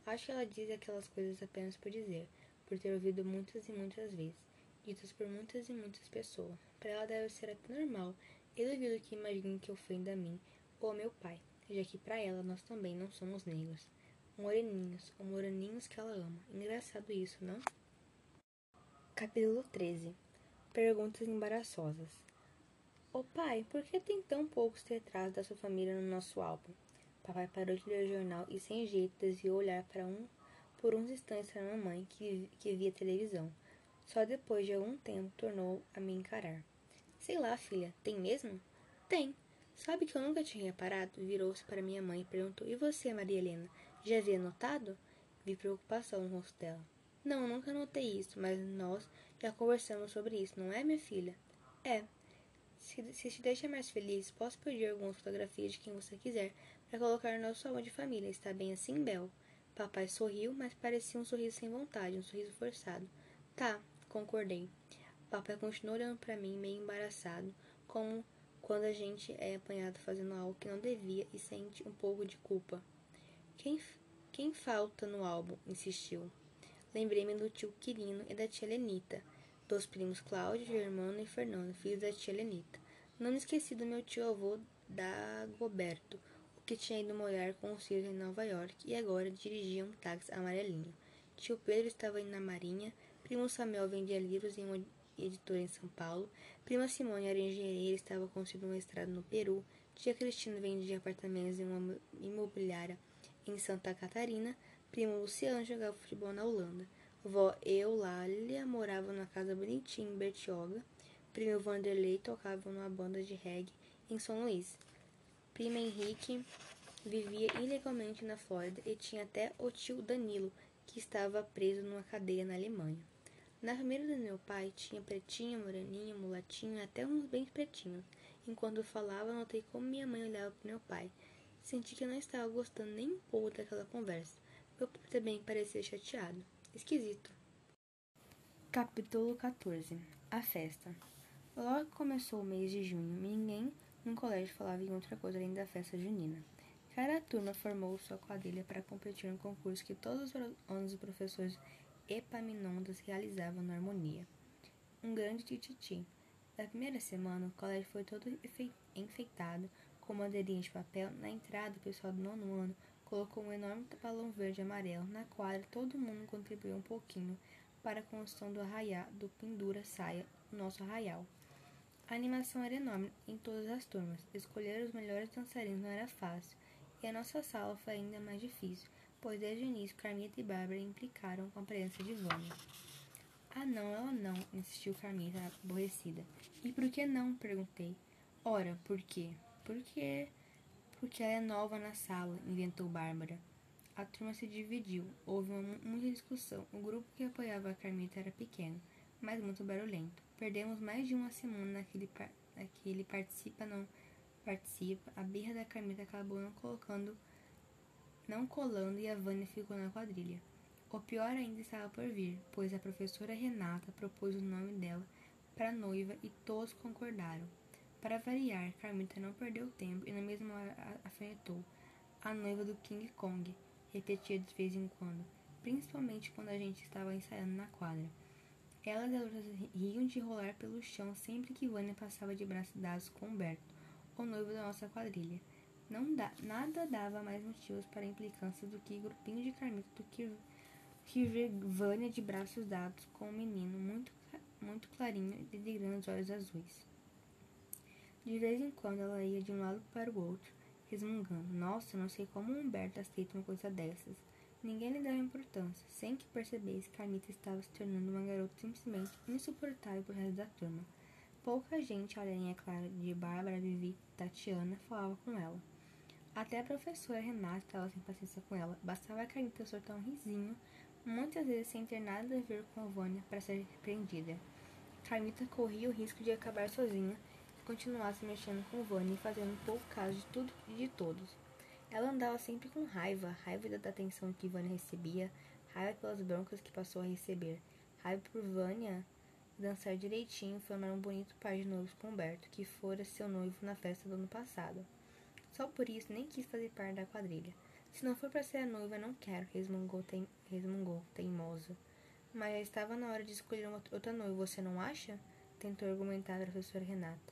Acho que ela diz aquelas coisas apenas por dizer, por ter ouvido muitas e muitas vezes, ditas por muitas e muitas pessoas. Para ela deve ser até normal. Eu duvido que imagine que ofenda a mim ou meu pai, já que para ela nós também não somos negros. Moreninhos, ou moreninhos que ela ama. Engraçado isso, não? Capítulo 13 Perguntas embaraçosas Ô pai, por que tem tão poucos retratos da sua família no nosso álbum? Papai parou de ler o jornal e, sem jeito, desviou olhar para um por uns instantes para a mamãe, que, que via televisão. Só depois de algum tempo tornou a me encarar. Sei lá, filha, tem mesmo? Tem. Sabe que eu nunca tinha reparado? Virou-se para minha mãe e perguntou: E você, Maria Helena? Já havia notado? Vi preocupação no rosto dela. Não, nunca notei isso, mas nós já conversamos sobre isso, não é, minha filha? É, se, se te deixa mais feliz, posso pedir algumas fotografias de quem você quiser para colocar no nosso álbum de família. Está bem assim, Bel? Papai sorriu, mas parecia um sorriso sem vontade, um sorriso forçado. Tá, concordei. Papai continuou olhando para mim, meio embaraçado, como quando a gente é apanhado fazendo algo que não devia e sente um pouco de culpa. Quem, quem falta no álbum? insistiu. Lembrei-me do tio Quirino e da tia Lenita dos primos Cláudio, Germano e Fernando, filhos da tia Lenita. Não me esqueci do meu tio avô Dagoberto, o que tinha ido morar com os filhos em Nova York e agora dirigia um táxi amarelinho. Tio Pedro estava indo na Marinha, primo Samuel vendia livros em uma editora em São Paulo, prima Simone era engenheira e estava construindo uma estrada no Peru, tia Cristina vendia apartamentos em uma imobiliária em Santa Catarina, primo Luciano jogava futebol na Holanda. Vó Eulália morava numa casa bonitinha em Bertioga. Primo Vanderlei tocava numa banda de reggae em São Luís. Primo Henrique vivia ilegalmente na Flórida e tinha até o tio Danilo, que estava preso numa cadeia na Alemanha. Na família do meu pai tinha pretinho, moreninho, mulatinho até uns bem pretinhos. Enquanto falava, notei como minha mãe olhava para meu pai. Senti que não estava gostando nem um pouco daquela conversa. Meu pai também parecia chateado. Esquisito. Capítulo 14 A festa. Logo que começou o mês de junho, ninguém no colégio falava em outra coisa além da festa junina. Cada turma formou sua quadrilha para competir no concurso que todos os anos os professores Epaminondas realizavam na harmonia. Um grande tititi. Na primeira semana, o colégio foi todo enfeitado com bandeirinhas de papel. Na entrada, o pessoal do nono ano colocou um enorme balão verde e amarelo, na qual todo mundo contribuiu um pouquinho para a construção do arraial, do pendura saia, nosso arraial. A animação era enorme em todas as turmas. Escolher os melhores dançarinos não era fácil, e a nossa sala foi ainda mais difícil, pois desde o início Carmita e Bárbara implicaram com a presença de Vânia. Ah não, ela não, insistiu Carmita aborrecida. E por que não? perguntei. Ora, por quê? Porque porque ela é nova na sala, inventou Bárbara. A turma se dividiu. Houve uma, muita discussão. O grupo que apoiava a Carmita era pequeno, mas muito barulhento. Perdemos mais de uma semana naquele, par naquele participa não participa. A birra da Carmita acabou não colocando, não colando e a Vânia ficou na quadrilha. O pior ainda estava por vir, pois a professora Renata propôs o nome dela para noiva e todos concordaram. Para variar, Carmita não perdeu tempo e na mesma hora afetou a noiva do King Kong, repetia de vez em quando, principalmente quando a gente estava ensaiando na quadra. Elas e outras riam de rolar pelo chão sempre que Vânia passava de braços dados com Humberto, o noivo da nossa quadrilha. Não dá, nada dava mais motivos para implicância do que grupinho de Carmita do que que vê Vânia de braços dados com um menino muito, muito clarinho e de grandes olhos azuis. De vez em quando ela ia de um lado para o outro, resmungando. Nossa, não sei como Humberto aceita uma coisa dessas. Ninguém lhe dava importância, sem que percebesse que Carmita estava se tornando uma garota simplesmente insuportável para o resto da turma. Pouca gente, além, é claro, de Bárbara, Vivi e Tatiana, falava com ela. Até a professora Renata estava sem paciência com ela. Bastava a Carmita soltar um risinho muitas vezes sem ter nada a ver com a Vânia para ser repreendida. Carmita corria o risco de acabar sozinha se continuasse mexendo com Vânia e fazendo pouco caso de tudo e de todos. Ela andava sempre com raiva, raiva da atenção que Vânia recebia, raiva pelas broncas que passou a receber, raiva por Vânia dançar direitinho e formar um bonito par de noivos com Humberto, que fora seu noivo na festa do ano passado. Só por isso nem quis fazer parte da quadrilha. Se não for para ser a noiva, não quero, resmungou, teim, resmungou teimoso. Mas já estava na hora de escolher outra noiva, você não acha? Tentou argumentar a professora Renata.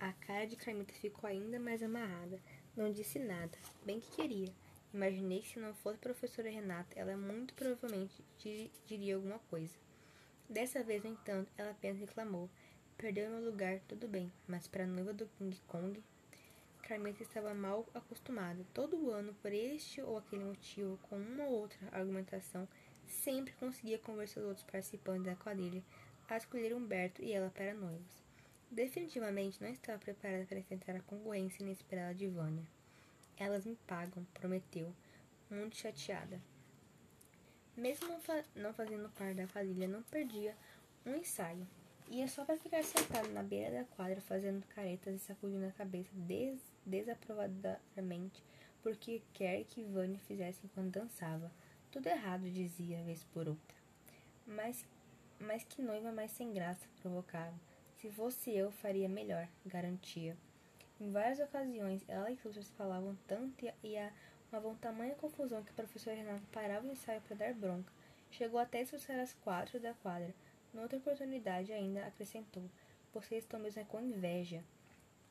A cara de Carmita ficou ainda mais amarrada. Não disse nada, bem que queria. Imaginei que se não fosse a professora Renata, ela muito provavelmente diria alguma coisa. Dessa vez, no entanto, ela apenas reclamou. Perdeu meu lugar, tudo bem, mas para a noiva do King Kong, Carmeta estava mal acostumada. Todo ano, por este ou aquele motivo, com uma ou outra argumentação, sempre conseguia convencer os outros participantes da quadrilha a escolher Humberto e ela para noivos. Definitivamente não estava preparada para enfrentar a concorrência inesperada de Vânia. Elas me pagam, prometeu, muito chateada. Mesmo não, fa não fazendo parte da quadrilha, não perdia um ensaio. Ia só para ficar sentado na beira da quadra fazendo caretas e sacudindo a cabeça des desaprovadamente porque quer que Vânia fizesse enquanto dançava. Tudo errado, dizia, vez por outra. Mas, mas que noiva mais sem graça, provocava. Se fosse eu, faria melhor, garantia. Em várias ocasiões, ela e outras falavam tanto e a uma tamanha confusão que o professor Renato parava o ensaio para dar bronca. Chegou até expulsar as quatro da quadra. Noutra oportunidade ainda acrescentou: Vocês estão mesmo com inveja.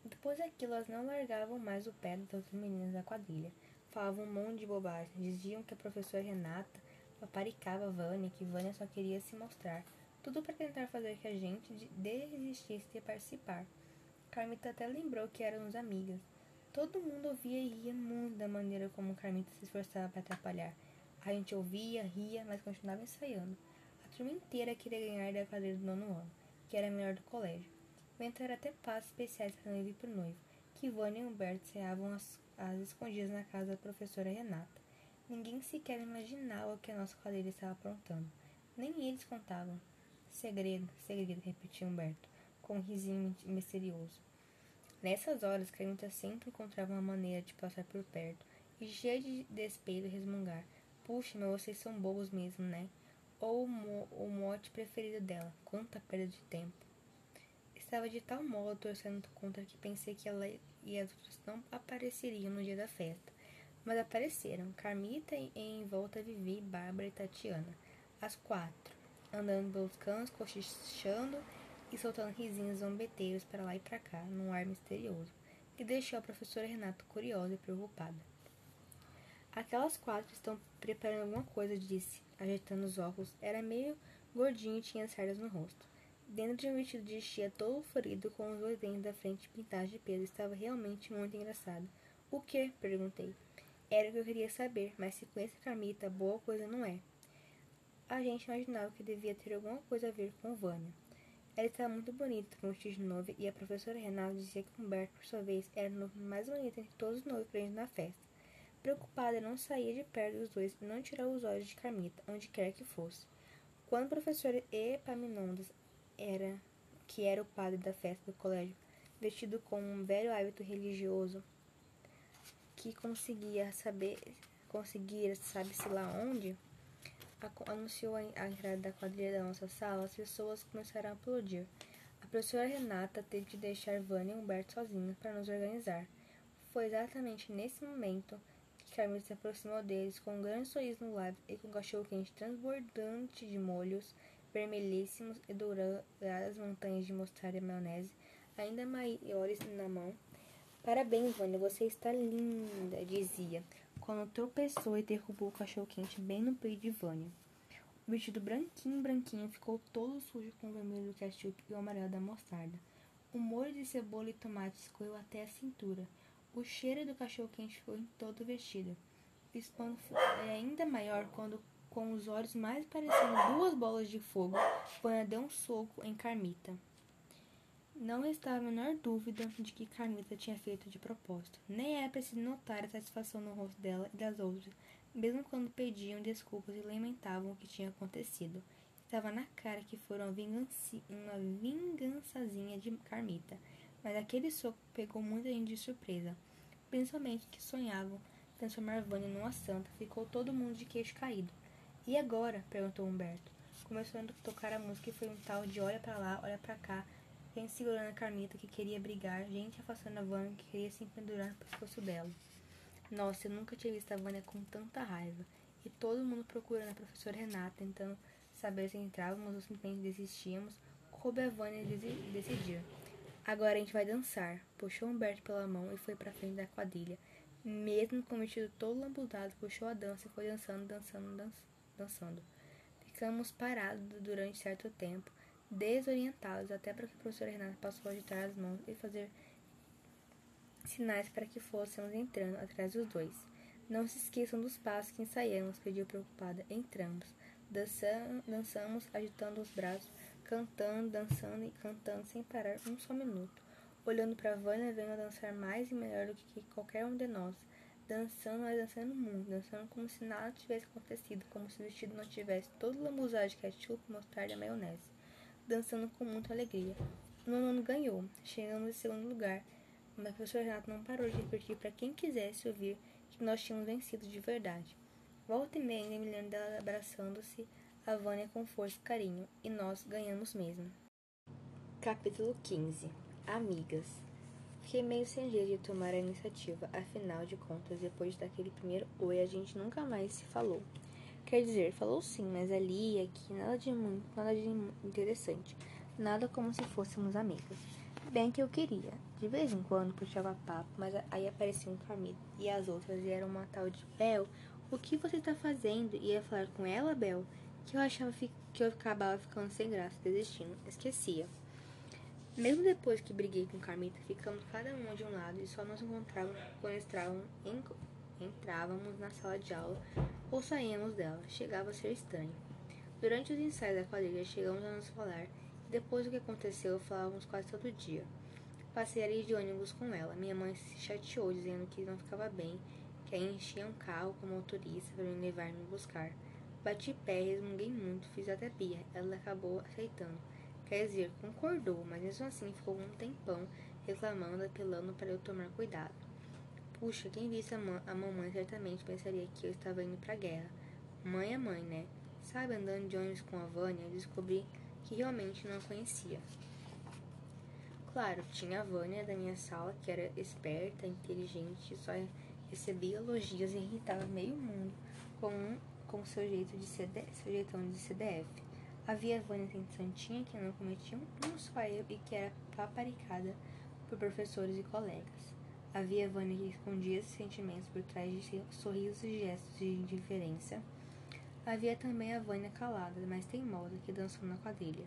Depois daquilo, elas não largavam mais o pé das outras meninas da quadrilha. Falavam um monte de bobagem. Diziam que a professora Renata paparicava Vânia, que Vânia só queria se mostrar. Tudo para tentar fazer que a gente desistisse de participar. Carmita até lembrou que éramos amigas. Todo mundo ouvia e ria muito da maneira como Carmita se esforçava para atrapalhar. A gente ouvia, ria, mas continuava ensaiando turma inteira queria ganhar da cadeira do nono ano, que era a melhor do colégio. Inventaram até passos especiais para noivo e para noivo, que Vânia e Humberto ceavam as, as escondidas na casa da professora Renata. Ninguém sequer imaginava o que a nossa cadeira estava aprontando. Nem eles contavam. Segredo, segredo, repetiu Humberto, com um risinho misterioso. Nessas horas, Carmita sempre encontrava uma maneira de passar por perto e, cheia de despeito, resmungar. Puxa, mas vocês são bobos mesmo, né? ou o mote preferido dela, quanta perda de tempo. Estava de tal modo torcendo contra que pensei que ela e as outras não apareceriam no dia da festa. Mas apareceram, Carmita em volta Vivi, Bárbara e Tatiana, as quatro, andando pelos cantos, cochichando e soltando risinhos zombeteiros para lá e para cá, num ar misterioso, que deixou a professora Renata curiosa e preocupada. Aquelas quatro estão preparando alguma coisa, disse, ajeitando os óculos. Era meio gordinho e tinha cerdas no rosto. Dentro de um vestido de chia todo ferido, com os dois dentes da frente pintados de peso, estava realmente muito engraçado. O que? perguntei. Era o que eu queria saber, mas se conhece a Carmita, boa coisa não é. A gente imaginava que devia ter alguma coisa a ver com Vânia. Ela estava muito bonita, com o vestido novo, e a professora Renata dizia que Humberto, por sua vez, era o noivo mais bonito entre todos os noivos presentes na festa. Preocupada, não saía de perto dos dois e não tirava os olhos de Carmita, onde quer que fosse. Quando o professor Epaminondas era que era o padre da festa do colégio, vestido com um velho hábito religioso, que conseguia saber, conseguir, sabe-se lá onde, anunciou a entrada da quadrilha da nossa sala, as pessoas começaram a aplaudir. A professora Renata teve de deixar Vânia e Humberto sozinhos para nos organizar. Foi exatamente nesse momento que Carmen se aproximou deles com um grande sorriso no lábio e com um cachorro-quente transbordante de molhos vermelhíssimos e douradas montanhas de mostarda e maionese ainda maiores na mão. Parabéns, Vânia, você está linda, dizia, quando tropeçou e derrubou o cachorro-quente bem no peito de Vânia. O vestido branquinho, branquinho ficou todo sujo com o vermelho do ketchup e o amarelo da mostarda. O molho de cebola e tomate escorreu até a cintura. O cheiro do cachorro-quente ficou em todo o vestido. O espanto é ainda maior quando, com os olhos mais parecendo duas bolas de fogo, Vânia deu um soco em Carmita. Não restava a menor dúvida de que Carmita tinha feito de propósito. Nem era preciso notar a satisfação no rosto dela e das outras, mesmo quando pediam desculpas e lamentavam o que tinha acontecido. Estava na cara que foram uma, uma vingançazinha de Carmita, mas aquele soco pegou muita gente de surpresa, principalmente que sonhavam transformar Vânia numa santa. Ficou todo mundo de queixo caído. E agora? perguntou Humberto. Começou a tocar a música e foi um tal de olha para lá, olha para cá, gente segurando a Carmita que queria brigar, gente afastando a Vânia que queria se pendurar no pescoço dela. Nossa, eu nunca tinha visto a Vânia com tanta raiva. E todo mundo procurando a professora Renata, tentando saber se entrávamos ou simplesmente desistíamos, coube a Vânia decidir. Agora a gente vai dançar. Puxou Humberto pela mão e foi para frente da quadrilha. Mesmo com o vestido todo lambuzado, puxou a dança e foi dançando, dançando, dan dançando. Ficamos parados durante certo tempo, desorientados, até para que a professora Renata passou a agitar as mãos e fazer sinais para que fôssemos entrando atrás dos dois. Não se esqueçam dos passos que ensaiamos, pediu preocupada. Entramos. Dançam, dançamos, agitando os braços, cantando, dançando e cantando sem parar um só minuto. Olhando para Vânia, vendo dançar mais e melhor do que qualquer um de nós. Dançando, mas dançando muito, dançando como se nada tivesse acontecido, como se o vestido não tivesse todo lambuzado de ketchup, mostarda e maionese dançando com muita alegria. O nono ganhou, chegamos em segundo lugar, mas o professor Renato não parou de repetir para quem quisesse ouvir que nós tínhamos vencido de verdade. Volta e meia, me lembro dela abraçando-se a Vânia com força e carinho, e nós ganhamos mesmo. Capítulo 15 Amigas Fiquei meio sem jeito de tomar a iniciativa, afinal de contas, depois daquele primeiro oi, a gente nunca mais se falou. Quer dizer, falou sim, mas ali e aqui nada de muito, nada de interessante. Nada como se fôssemos amigas. Bem que eu queria. De vez em quando puxava papo, mas aí aparecia um Carmito e as outras e era uma tal de Bel. O que você tá fazendo? Ia falar com ela, Bel? Que eu achava que eu acabava ficando sem graça, desistindo. Esquecia. Mesmo depois que briguei com Carmita, ficamos cada uma de um lado e só nos encontrávamos quando estavam em entrávamos na sala de aula ou saíamos dela. Chegava a ser estranho. Durante os ensaios da quadrilha, chegamos a nos falar e depois do que aconteceu, falávamos quase todo dia. Passei ali de ônibus com ela. Minha mãe se chateou, dizendo que não ficava bem, que aí enchia um carro com motorista para me levar e me buscar. Bati pé, resmunguei muito, fiz até pia. Ela acabou aceitando. Quer dizer, concordou, mas mesmo assim ficou um tempão reclamando, apelando para eu tomar cuidado. Puxa, quem visse a, a mamãe certamente pensaria que eu estava indo pra guerra. Mãe é mãe, né? Sabe, andando de ônibus com a Vânia, descobri que realmente não a conhecia. Claro, tinha a Vânia da minha sala, que era esperta, inteligente, só recebia elogios e irritava meio mundo com, com seu jeito de CD, seu jeitão de CDF. Havia a Vânia santinha que não cometia um só erro e que era paparicada por professores e colegas. Havia Vânia que escondia esses sentimentos por trás de sorrisos e gestos de indiferença. Havia também a Vânia calada, mas teimosa, que dançou na quadrilha.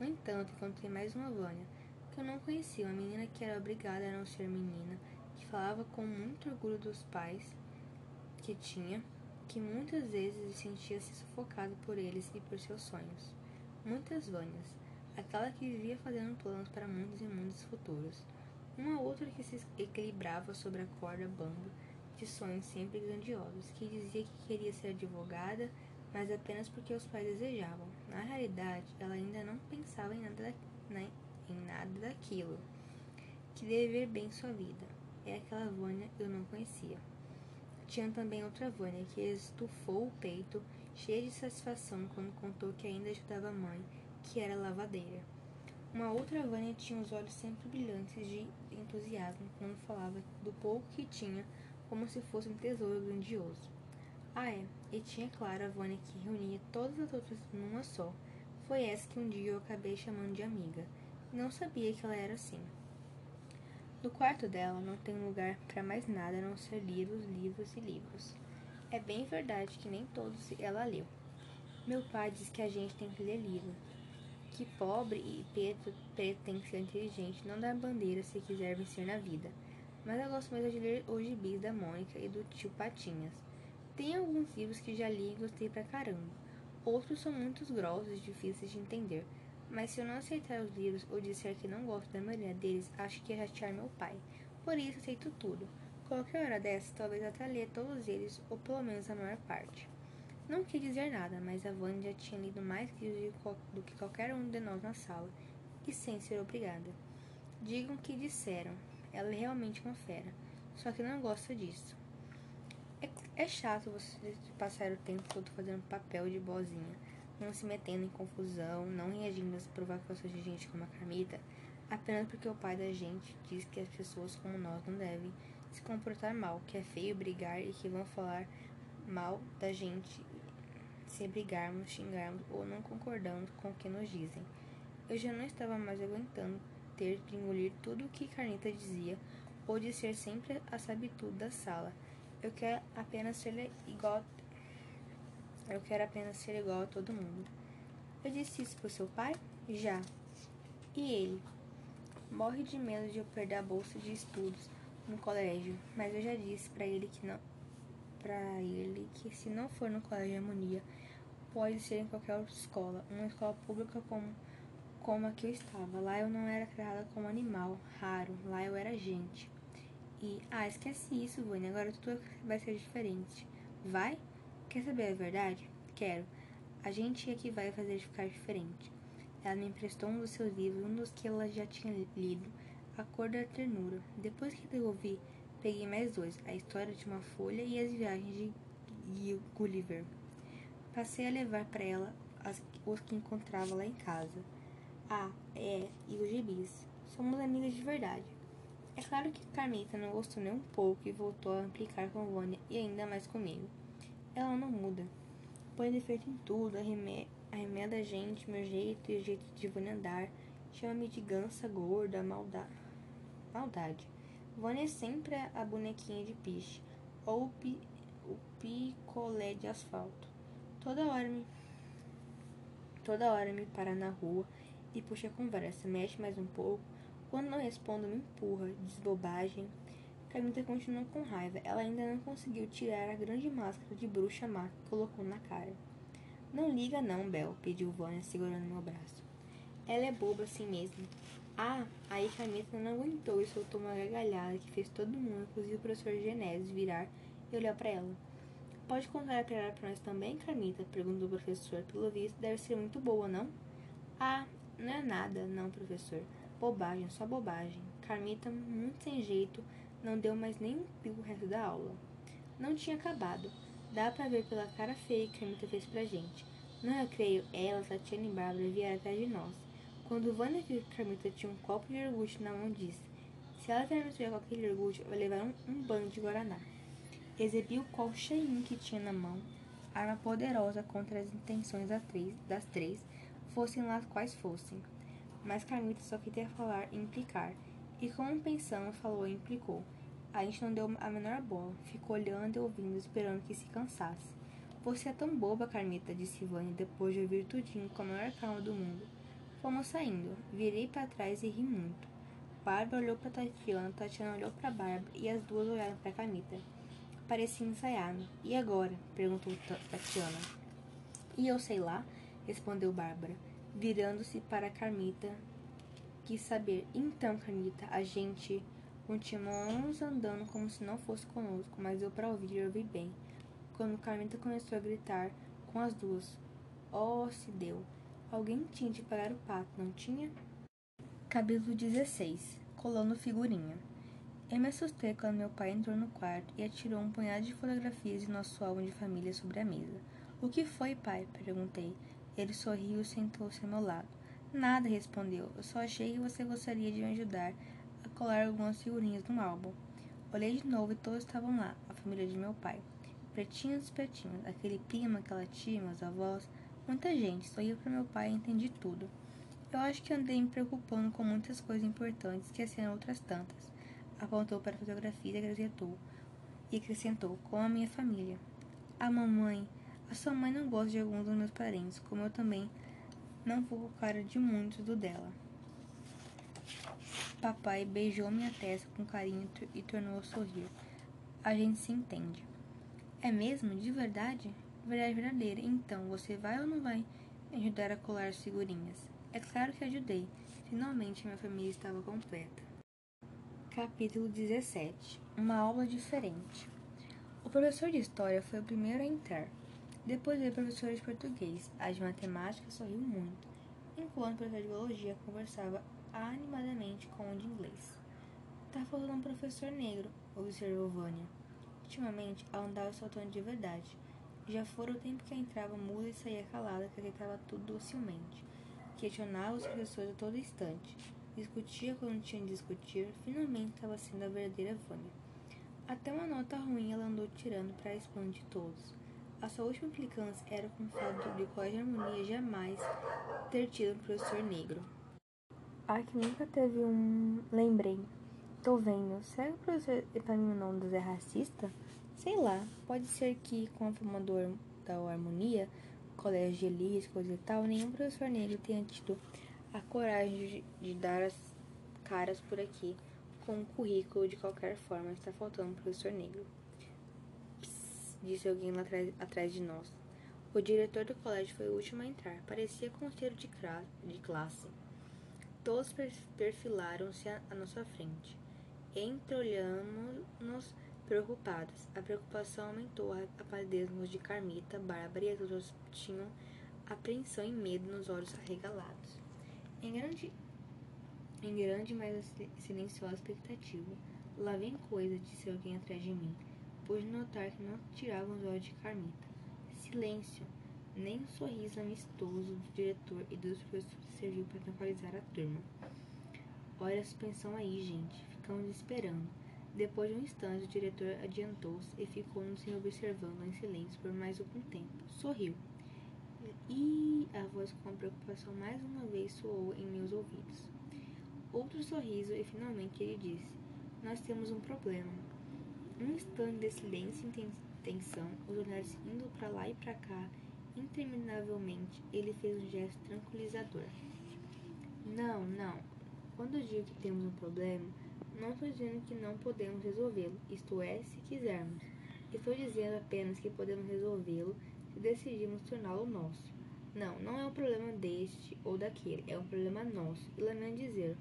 No entanto, encontrei mais uma Vânia, que eu não conhecia, uma menina que era obrigada a não ser menina, que falava com muito orgulho dos pais que tinha, que muitas vezes sentia-se sufocada por eles e por seus sonhos. Muitas Vânias, aquela que vivia fazendo planos para mundos e mundos futuros uma outra que se equilibrava sobre a corda bamba de sonhos sempre grandiosos, que dizia que queria ser advogada, mas apenas porque os pais desejavam. Na realidade, ela ainda não pensava em nada, né, em nada daquilo. Queria viver bem sua vida. É aquela Vânia eu não conhecia. Tinha também outra Vânia que estufou o peito, cheia de satisfação, quando contou que ainda ajudava a mãe, que era lavadeira. Uma outra Vânia tinha os olhos sempre brilhantes de entusiasmo quando falava do pouco que tinha, como se fosse um tesouro grandioso. Ah, é, e tinha claro a Vânia que reunia todas as outras numa só. Foi essa que um dia eu acabei chamando de amiga. Não sabia que ela era assim. No quarto dela não tem lugar para mais nada a não ser livros, livros e livros. É bem verdade que nem todos ela leu. Meu pai diz que a gente tem que ler livro, que pobre e preto, que ser inteligente, não dar bandeira se quiser vencer na vida. Mas eu gosto mais de ler os gibis da Mônica e do tio Patinhas. Tem alguns livros que já li e gostei pra caramba. Outros são muito grossos e difíceis de entender. Mas se eu não aceitar os livros ou disser que não gosto da maioria deles, acho que ia chatear meu pai. Por isso aceito tudo. Qualquer hora dessa, talvez até ler todos eles, ou pelo menos a maior parte. Não quis dizer nada, mas a Vânia tinha lido mais livros do que qualquer um de nós na sala, e sem ser obrigada. Digam o que disseram. Ela é realmente uma fera, só que não gosta disso. É, é chato você passar o tempo todo fazendo papel de boazinha não se metendo em confusão, não reagindo às provocações de gente como a Carmita, apenas porque o pai da gente diz que as pessoas como nós não devem se comportar mal, que é feio brigar e que vão falar mal da gente se brigarmos, xingarmos ou não concordamos com o que nos dizem. Eu já não estava mais aguentando ter de engolir tudo o que Carnita dizia ou de ser sempre a sabe-tudo da sala. Eu quero apenas ser igual eu quero apenas ser igual a todo mundo. Eu disse isso pro seu pai? Já. E ele? Morre de medo de eu perder a bolsa de estudos no colégio, mas eu já disse para ele que não para ele que se não for no colégio de harmonia, pode ser em qualquer outra escola, uma escola pública como como a que eu estava. Lá eu não era criada como animal raro, lá eu era gente. E ah, esquece isso, Vânia, agora tudo vai ser diferente. Vai? Quer saber a verdade? Quero. A gente é que vai fazer ficar diferente. Ela me emprestou um dos seus livros, um dos que ela já tinha lido, A Cor da Ternura. Depois que devolvi, peguei mais dois, A História de uma Folha e As Viagens de Gulliver. Passei a levar para ela as, os que encontrava lá em casa. Ah, é, e os gibis. Somos amigas de verdade. É claro que Carmita não gostou nem um pouco e voltou a implicar com Vânia e ainda mais comigo. Ela não muda. Põe defeito em tudo, arremeda a gente, meu jeito e o jeito de Vânia andar. Chama-me de gansa gorda, maldade. Maldade. Vânia é sempre a bonequinha de piche, ou o picolé de asfalto. Toda hora me. Toda hora me para na rua e puxa a conversa, mexe mais um pouco. Quando não respondo, me empurra, diz bobagem. Camila continua com raiva. Ela ainda não conseguiu tirar a grande máscara de bruxa má que colocou na cara. Não liga não, Bel, pediu Vânia, segurando meu braço. Ela é boba assim mesmo. Ah, aí Camila não aguentou e soltou uma gargalhada que fez todo mundo, inclusive o professor Genésio, virar e olhar para ela. Pode contar a piada para nós também, Carmita? perguntou o professor. Pelo visto, deve ser muito boa, não? Ah, não é nada, não, professor. Bobagem, só bobagem. Carmita, muito sem jeito, não deu mais nem um pio o resto da aula. Não tinha acabado. Dá para ver pela cara feia que a Anitta fez pra gente. No recreio, ela, Tatiana e Bárbara vieram atrás de nós. Quando Vânia viu que Carmita tinha um copo de iogurte na mão, disse: Se ela terminar com aquele iogurte, vai levar um, um banho de guaraná. Exibiu o copo cheinho que tinha na mão, arma poderosa contra as intenções das três, das três fossem lá quais fossem. Mas Carmita só queria falar e implicar. E como pensamos, falou e implicou. A gente não deu a menor bola, ficou olhando e ouvindo, esperando que se cansasse. Você é tão boba, Carmita, disse Vânia, depois de ouvir tudinho com a maior calma do mundo. Fomos saindo. Virei para trás e ri muito. Bárbara olhou para Tatiana, Tatiana olhou para Bárbara e as duas olharam para Carmita. Parecia ensaiado. E agora? perguntou Tatiana. E eu sei lá, respondeu Bárbara, virando-se para Carmita quis saber. Então, Carmita, a gente continuamos andando como se não fosse conosco, mas eu para ouvir eu ouvi bem. Quando Carmita começou a gritar com com as duas. Oh, se deu. Alguém tinha de pagar o pato, não tinha? Capítulo 16 Colando figurinha. Eu me assustei quando meu pai entrou no quarto e atirou um punhado de fotografias de nosso álbum de família sobre a mesa. O que foi, pai? perguntei. Ele sorriu e sentou-se ao meu lado. Nada, respondeu. Eu só achei que você gostaria de me ajudar a colar algumas figurinhas no álbum. Olhei de novo e todos estavam lá, a família de meu pai. Pretinhos pretinhos, aquele primo, aquela tia, meus avós, muita gente. Sorri para meu pai e entendi tudo. Eu acho que andei me preocupando com muitas coisas importantes, esquecendo outras tantas. Apontou para a fotografia e acrescentou, e acrescentou, com a minha família. A mamãe, a sua mãe não gosta de alguns dos meus parentes, como eu também não vou com cara de muitos do dela. Papai beijou minha testa com carinho e tornou a sorrir. A gente se entende. É mesmo? De verdade? Verdade verdadeira. Então, você vai ou não vai ajudar a colar as figurinhas? É claro que ajudei. Finalmente minha família estava completa. Capítulo 17 Uma aula diferente. O professor de história foi o primeiro a entrar. Depois veio o professor de português. A de matemática sorriu muito, enquanto o professor de biologia conversava animadamente com o de inglês. Tá faltando um professor negro, observou Vânia. Ultimamente, ela andava soltando de verdade. Já fora o tempo que entrava muda e saía calada, que aceitava tudo docilmente. Questionava os professores a todo instante. Discutia quando tinha de discutir. Finalmente estava sendo a verdadeira Vânia. Até uma nota ruim ela andou tirando para espanto de todos. A sua última implicância era com o fato de Colégio Harmonia jamais ter tido um professor negro. Ah, que nunca teve um. Lembrei. Tô vendo. Será que o professor Epaminondas é racista? Sei lá. Pode ser que, com a fama da harmonia, colégio de elite, coisa e tal, nenhum professor negro tenha tido a coragem de, de dar as caras por aqui com um currículo de qualquer forma. Está faltando um professor negro disse alguém lá atrás, atrás de nós. O diretor do colégio foi o último a entrar. Parecia conselheiro de, de classe. Todos perfilaram-se à nossa frente. Entreolhamos-nos preocupados. A preocupação aumentou a palidez nos de Carmita, Bárbara e outras tinham apreensão e medo nos olhos arregalados. Em grande, em grande, mas silenciosa expectativa. Lá vem coisa, disse alguém atrás de mim depois de notar que não tiravam os olhos de Carmita. Silêncio! Nem um sorriso amistoso do diretor e dos professores serviu para tranquilizar a turma. Olha a suspensão aí, gente. Ficamos esperando. Depois de um instante, o diretor adiantou-se e ficou nos observando em silêncio por mais algum tempo. Sorriu. E a voz com preocupação mais uma vez soou em meus ouvidos. Outro sorriso e finalmente ele disse: Nós temos um problema. Um instante de silêncio e tensão, os olhares indo para lá e para cá, interminavelmente, ele fez um gesto tranquilizador. Não, não. Quando digo que temos um problema, não estou dizendo que não podemos resolvê-lo, isto é, se quisermos. Estou dizendo apenas que podemos resolvê-lo se decidirmos torná-lo nosso. Não, não é um problema deste ou daquele, é um problema nosso. E lamento dizer,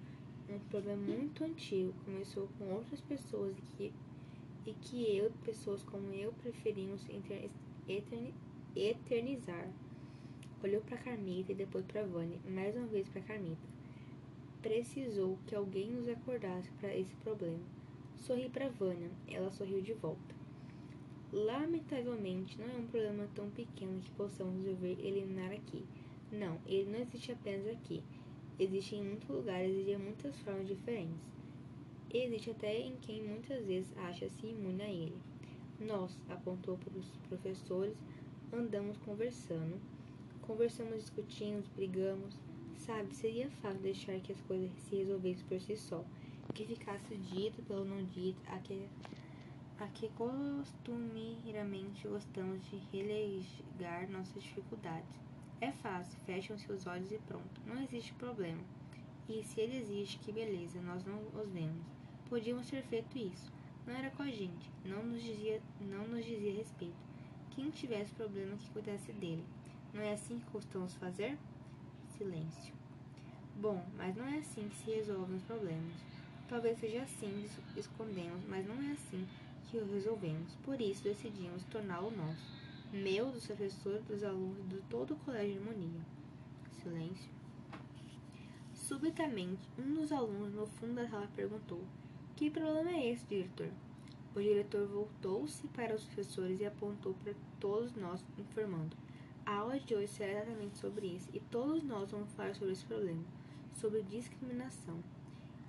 um problema muito antigo, começou com outras pessoas que e que eu, pessoas como eu, preferimos eternizar. Olhou para Carmita e depois para Vânia, e mais uma vez para Carmita. Precisou que alguém nos acordasse para esse problema. Sorri para Vânia, ela sorriu de volta. Lamentavelmente, não é um problema tão pequeno que possamos resolver eliminar aqui. Não, ele não existe apenas aqui. Existe em muitos lugares e de muitas formas diferentes. Existe até em quem muitas vezes acha-se imune a ele. Nós, apontou para os professores, andamos conversando. Conversamos, discutimos, brigamos. Sabe, seria fácil deixar que as coisas se resolvessem por si só, que ficasse dito pelo não dito, a que, a que costumeiramente gostamos de relegar nossas dificuldades. É fácil, fecham seus olhos e pronto, não existe problema. E se ele existe, que beleza, nós não os vemos. Podíamos ter feito isso. Não era com a gente. Não nos dizia, não nos dizia respeito. Quem tivesse problema que cuidasse dele. Não é assim que costumamos fazer? Silêncio. Bom, mas não é assim que se resolvem os problemas. Talvez seja assim escondemos, mas não é assim que o resolvemos. Por isso decidimos torná-lo nosso. Meu, dos professores, dos alunos, de todo o colégio de harmonia. Silêncio. Subitamente, um dos alunos no fundo da sala perguntou: Que problema é esse, diretor? O diretor voltou-se para os professores e apontou para todos nós, informando: A aula de hoje será exatamente sobre isso e todos nós vamos falar sobre esse problema, sobre discriminação.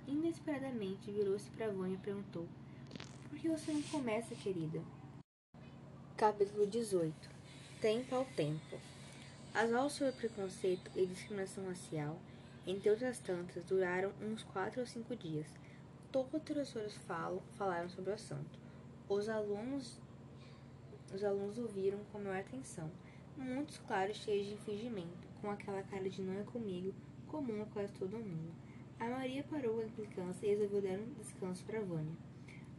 Inesperadamente virou-se para Vânia e perguntou: Por que você não começa, querida? Capítulo 18 Tempo ao tempo. As aulas sobre preconceito e discriminação racial entre outras tantas, duraram uns quatro ou cinco dias. Todos os professores falam, falaram sobre o assunto. Os alunos, os alunos ouviram com maior atenção. Muitos, claro, cheios de fingimento, com aquela cara de não é comigo, comum a quase todo mundo. A Maria parou a implicância e resolveu dar um descanso para Vânia.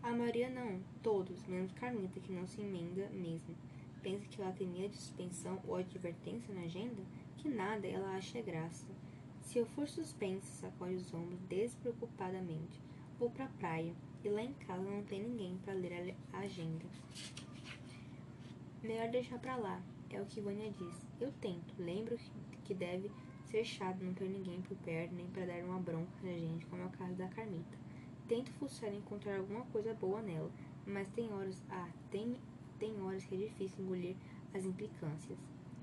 A Maria não, todos, menos Carmita, que não se emenda mesmo. Pensa que ela temia suspensão ou advertência na agenda? Que nada, ela acha graça. Se eu for suspensa, sacode os ombros despreocupadamente. Vou pra praia e lá em casa não tem ninguém para ler a agenda. Melhor deixar pra lá, é o que Vânia diz. Eu tento, lembro que deve ser chato não ter ninguém por perto, nem para dar uma bronca na gente, como é o caso da Carmita. Tento fuçar e encontrar alguma coisa boa nela, mas tem horas, ah, tem, tem horas que é difícil engolir as implicâncias.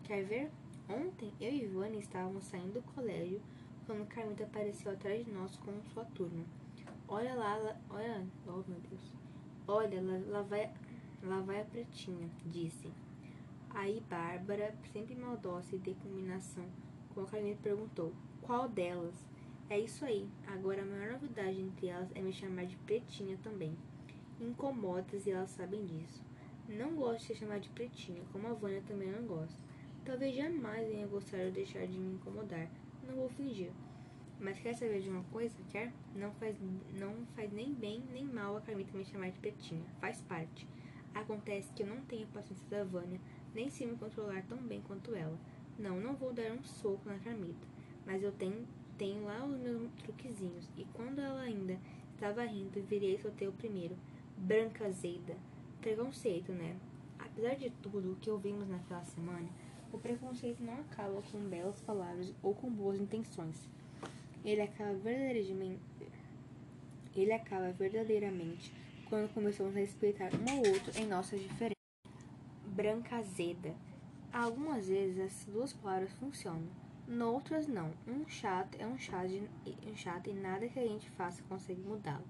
Quer ver? Ontem eu e Vânia estávamos saindo do colégio quando Carmita apareceu atrás de nós com sua turma. Olha lá, lá olha, oh meu Deus. Olha, lá, lá, vai, lá vai a pretinha, disse. Aí Bárbara, sempre maldosa e de combinação com a Carmita, perguntou: Qual delas? É isso aí. Agora a maior novidade entre elas é me chamar de pretinha também. Incomodas e elas sabem disso. Não gosto de ser chamada de pretinha, como a Vânia também não gosta. Talvez jamais venha gostar ou deixar de me incomodar, não vou fingir. Mas quer saber de uma coisa? Quer? Não faz, não faz nem bem nem mal a Carmita me chamar de Pretinha. Faz parte. Acontece que eu não tenho paciência da Vânia, nem sei me controlar tão bem quanto ela. Não, não vou dar um soco na Carmita. Mas eu tenho, tenho lá os meus truquezinhos. E quando ela ainda estava rindo, virei e soltei o primeiro. Branca Zeida. Preconceito, né? Apesar de tudo o que ouvimos naquela semana, o preconceito não acaba com belas palavras ou com boas intenções. Ele acaba verdadeiramente, ele acaba verdadeiramente quando começamos a respeitar um ao outro em nossas diferenças. Branca azeda. Algumas vezes essas duas palavras funcionam, noutras não. Um chato é um chato, um chato e nada que a gente faça consegue mudá-lo.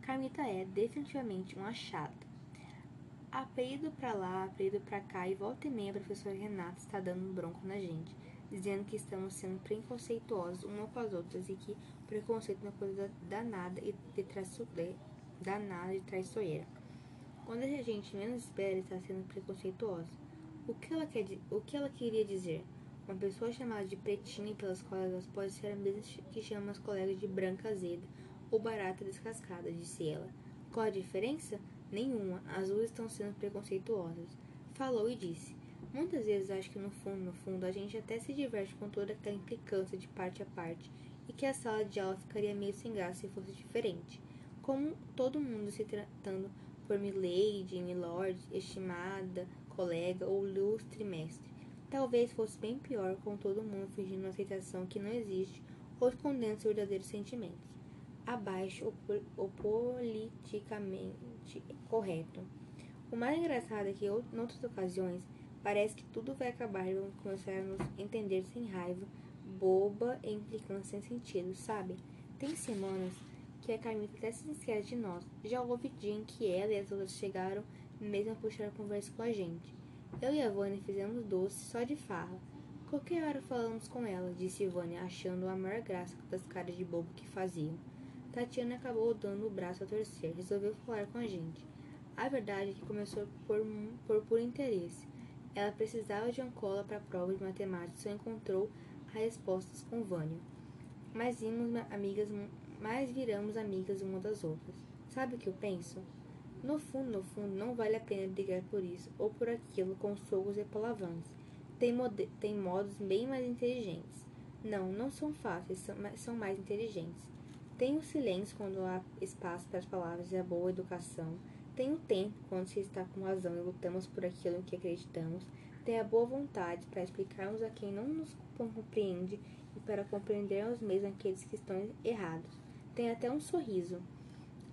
Carmita é definitivamente uma chata. Apelido pra lá, apelido pra cá e volta e meia a professora Renata está dando bronco na gente, dizendo que estamos sendo preconceituosos uma com as outras e que preconceito é uma coisa danada e de de, danada e traiçoeira. Quando a gente menos espera, está sendo preconceituosa. O que ela, quer, o que ela queria dizer? Uma pessoa chamada de pretinha pelas colegas pode ser a mesma que chama as colegas de branca azeda ou barata descascada, disse ela. Qual a diferença? Nenhuma, as duas estão sendo preconceituosas. Falou e disse: Muitas vezes acho que no fundo, no fundo, a gente até se diverte com toda aquela implicância de parte a parte e que a sala de aula ficaria meio sem graça se fosse diferente. Como todo mundo se tratando por milady, milord, estimada, colega ou lustre mestre. Talvez fosse bem pior com todo mundo fingindo uma aceitação que não existe ou escondendo seus verdadeiros sentimentos. Abaixo o, o politicamente correto. O mais engraçado é que, em outras ocasiões, parece que tudo vai acabar e vamos começar a nos entender sem raiva, boba e implicando sem sentido, sabe? Tem semanas que a Carmita até se esquece de nós. Já houve dia em que ela e as outras chegaram mesmo a puxar a conversa com a gente. Eu e a Vânia fizemos doce só de farra. Qualquer hora falamos com ela, disse Vânia, achando a maior graça das caras de bobo que faziam. Tatiana acabou dando o braço a torcer, resolveu falar com a gente. A verdade é que começou por, por puro interesse. Ela precisava de uma cola para a prova de matemática e só encontrou as respostas com Vânia. Mas vimos amigas, mas viramos amigas uma das outras. Sabe o que eu penso? No fundo, no fundo, não vale a pena brigar por isso ou por aquilo com socos e palavrões. Tem, tem modos bem mais inteligentes. Não, não são fáceis, são, são mais inteligentes. Tem o silêncio quando há espaço para as palavras e a boa educação. Tem o tempo quando se está com razão e lutamos por aquilo em que acreditamos. Tem a boa vontade para explicarmos a quem não nos compreende e para compreendermos mesmo aqueles que estão errados. Tem até um sorriso.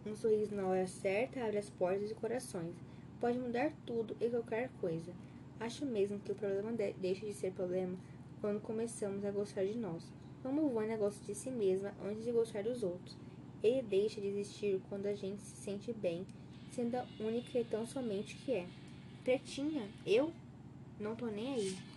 Um sorriso na hora certa abre as portas e corações. Pode mudar tudo e qualquer coisa. Acho mesmo que o problema de deixa de ser problema quando começamos a gostar de nós. Como Vânia gosta de si mesma antes de gostar dos outros. Ele deixa de existir quando a gente se sente bem, sendo a única e tão somente que é. Pretinha, eu? Não tô nem aí.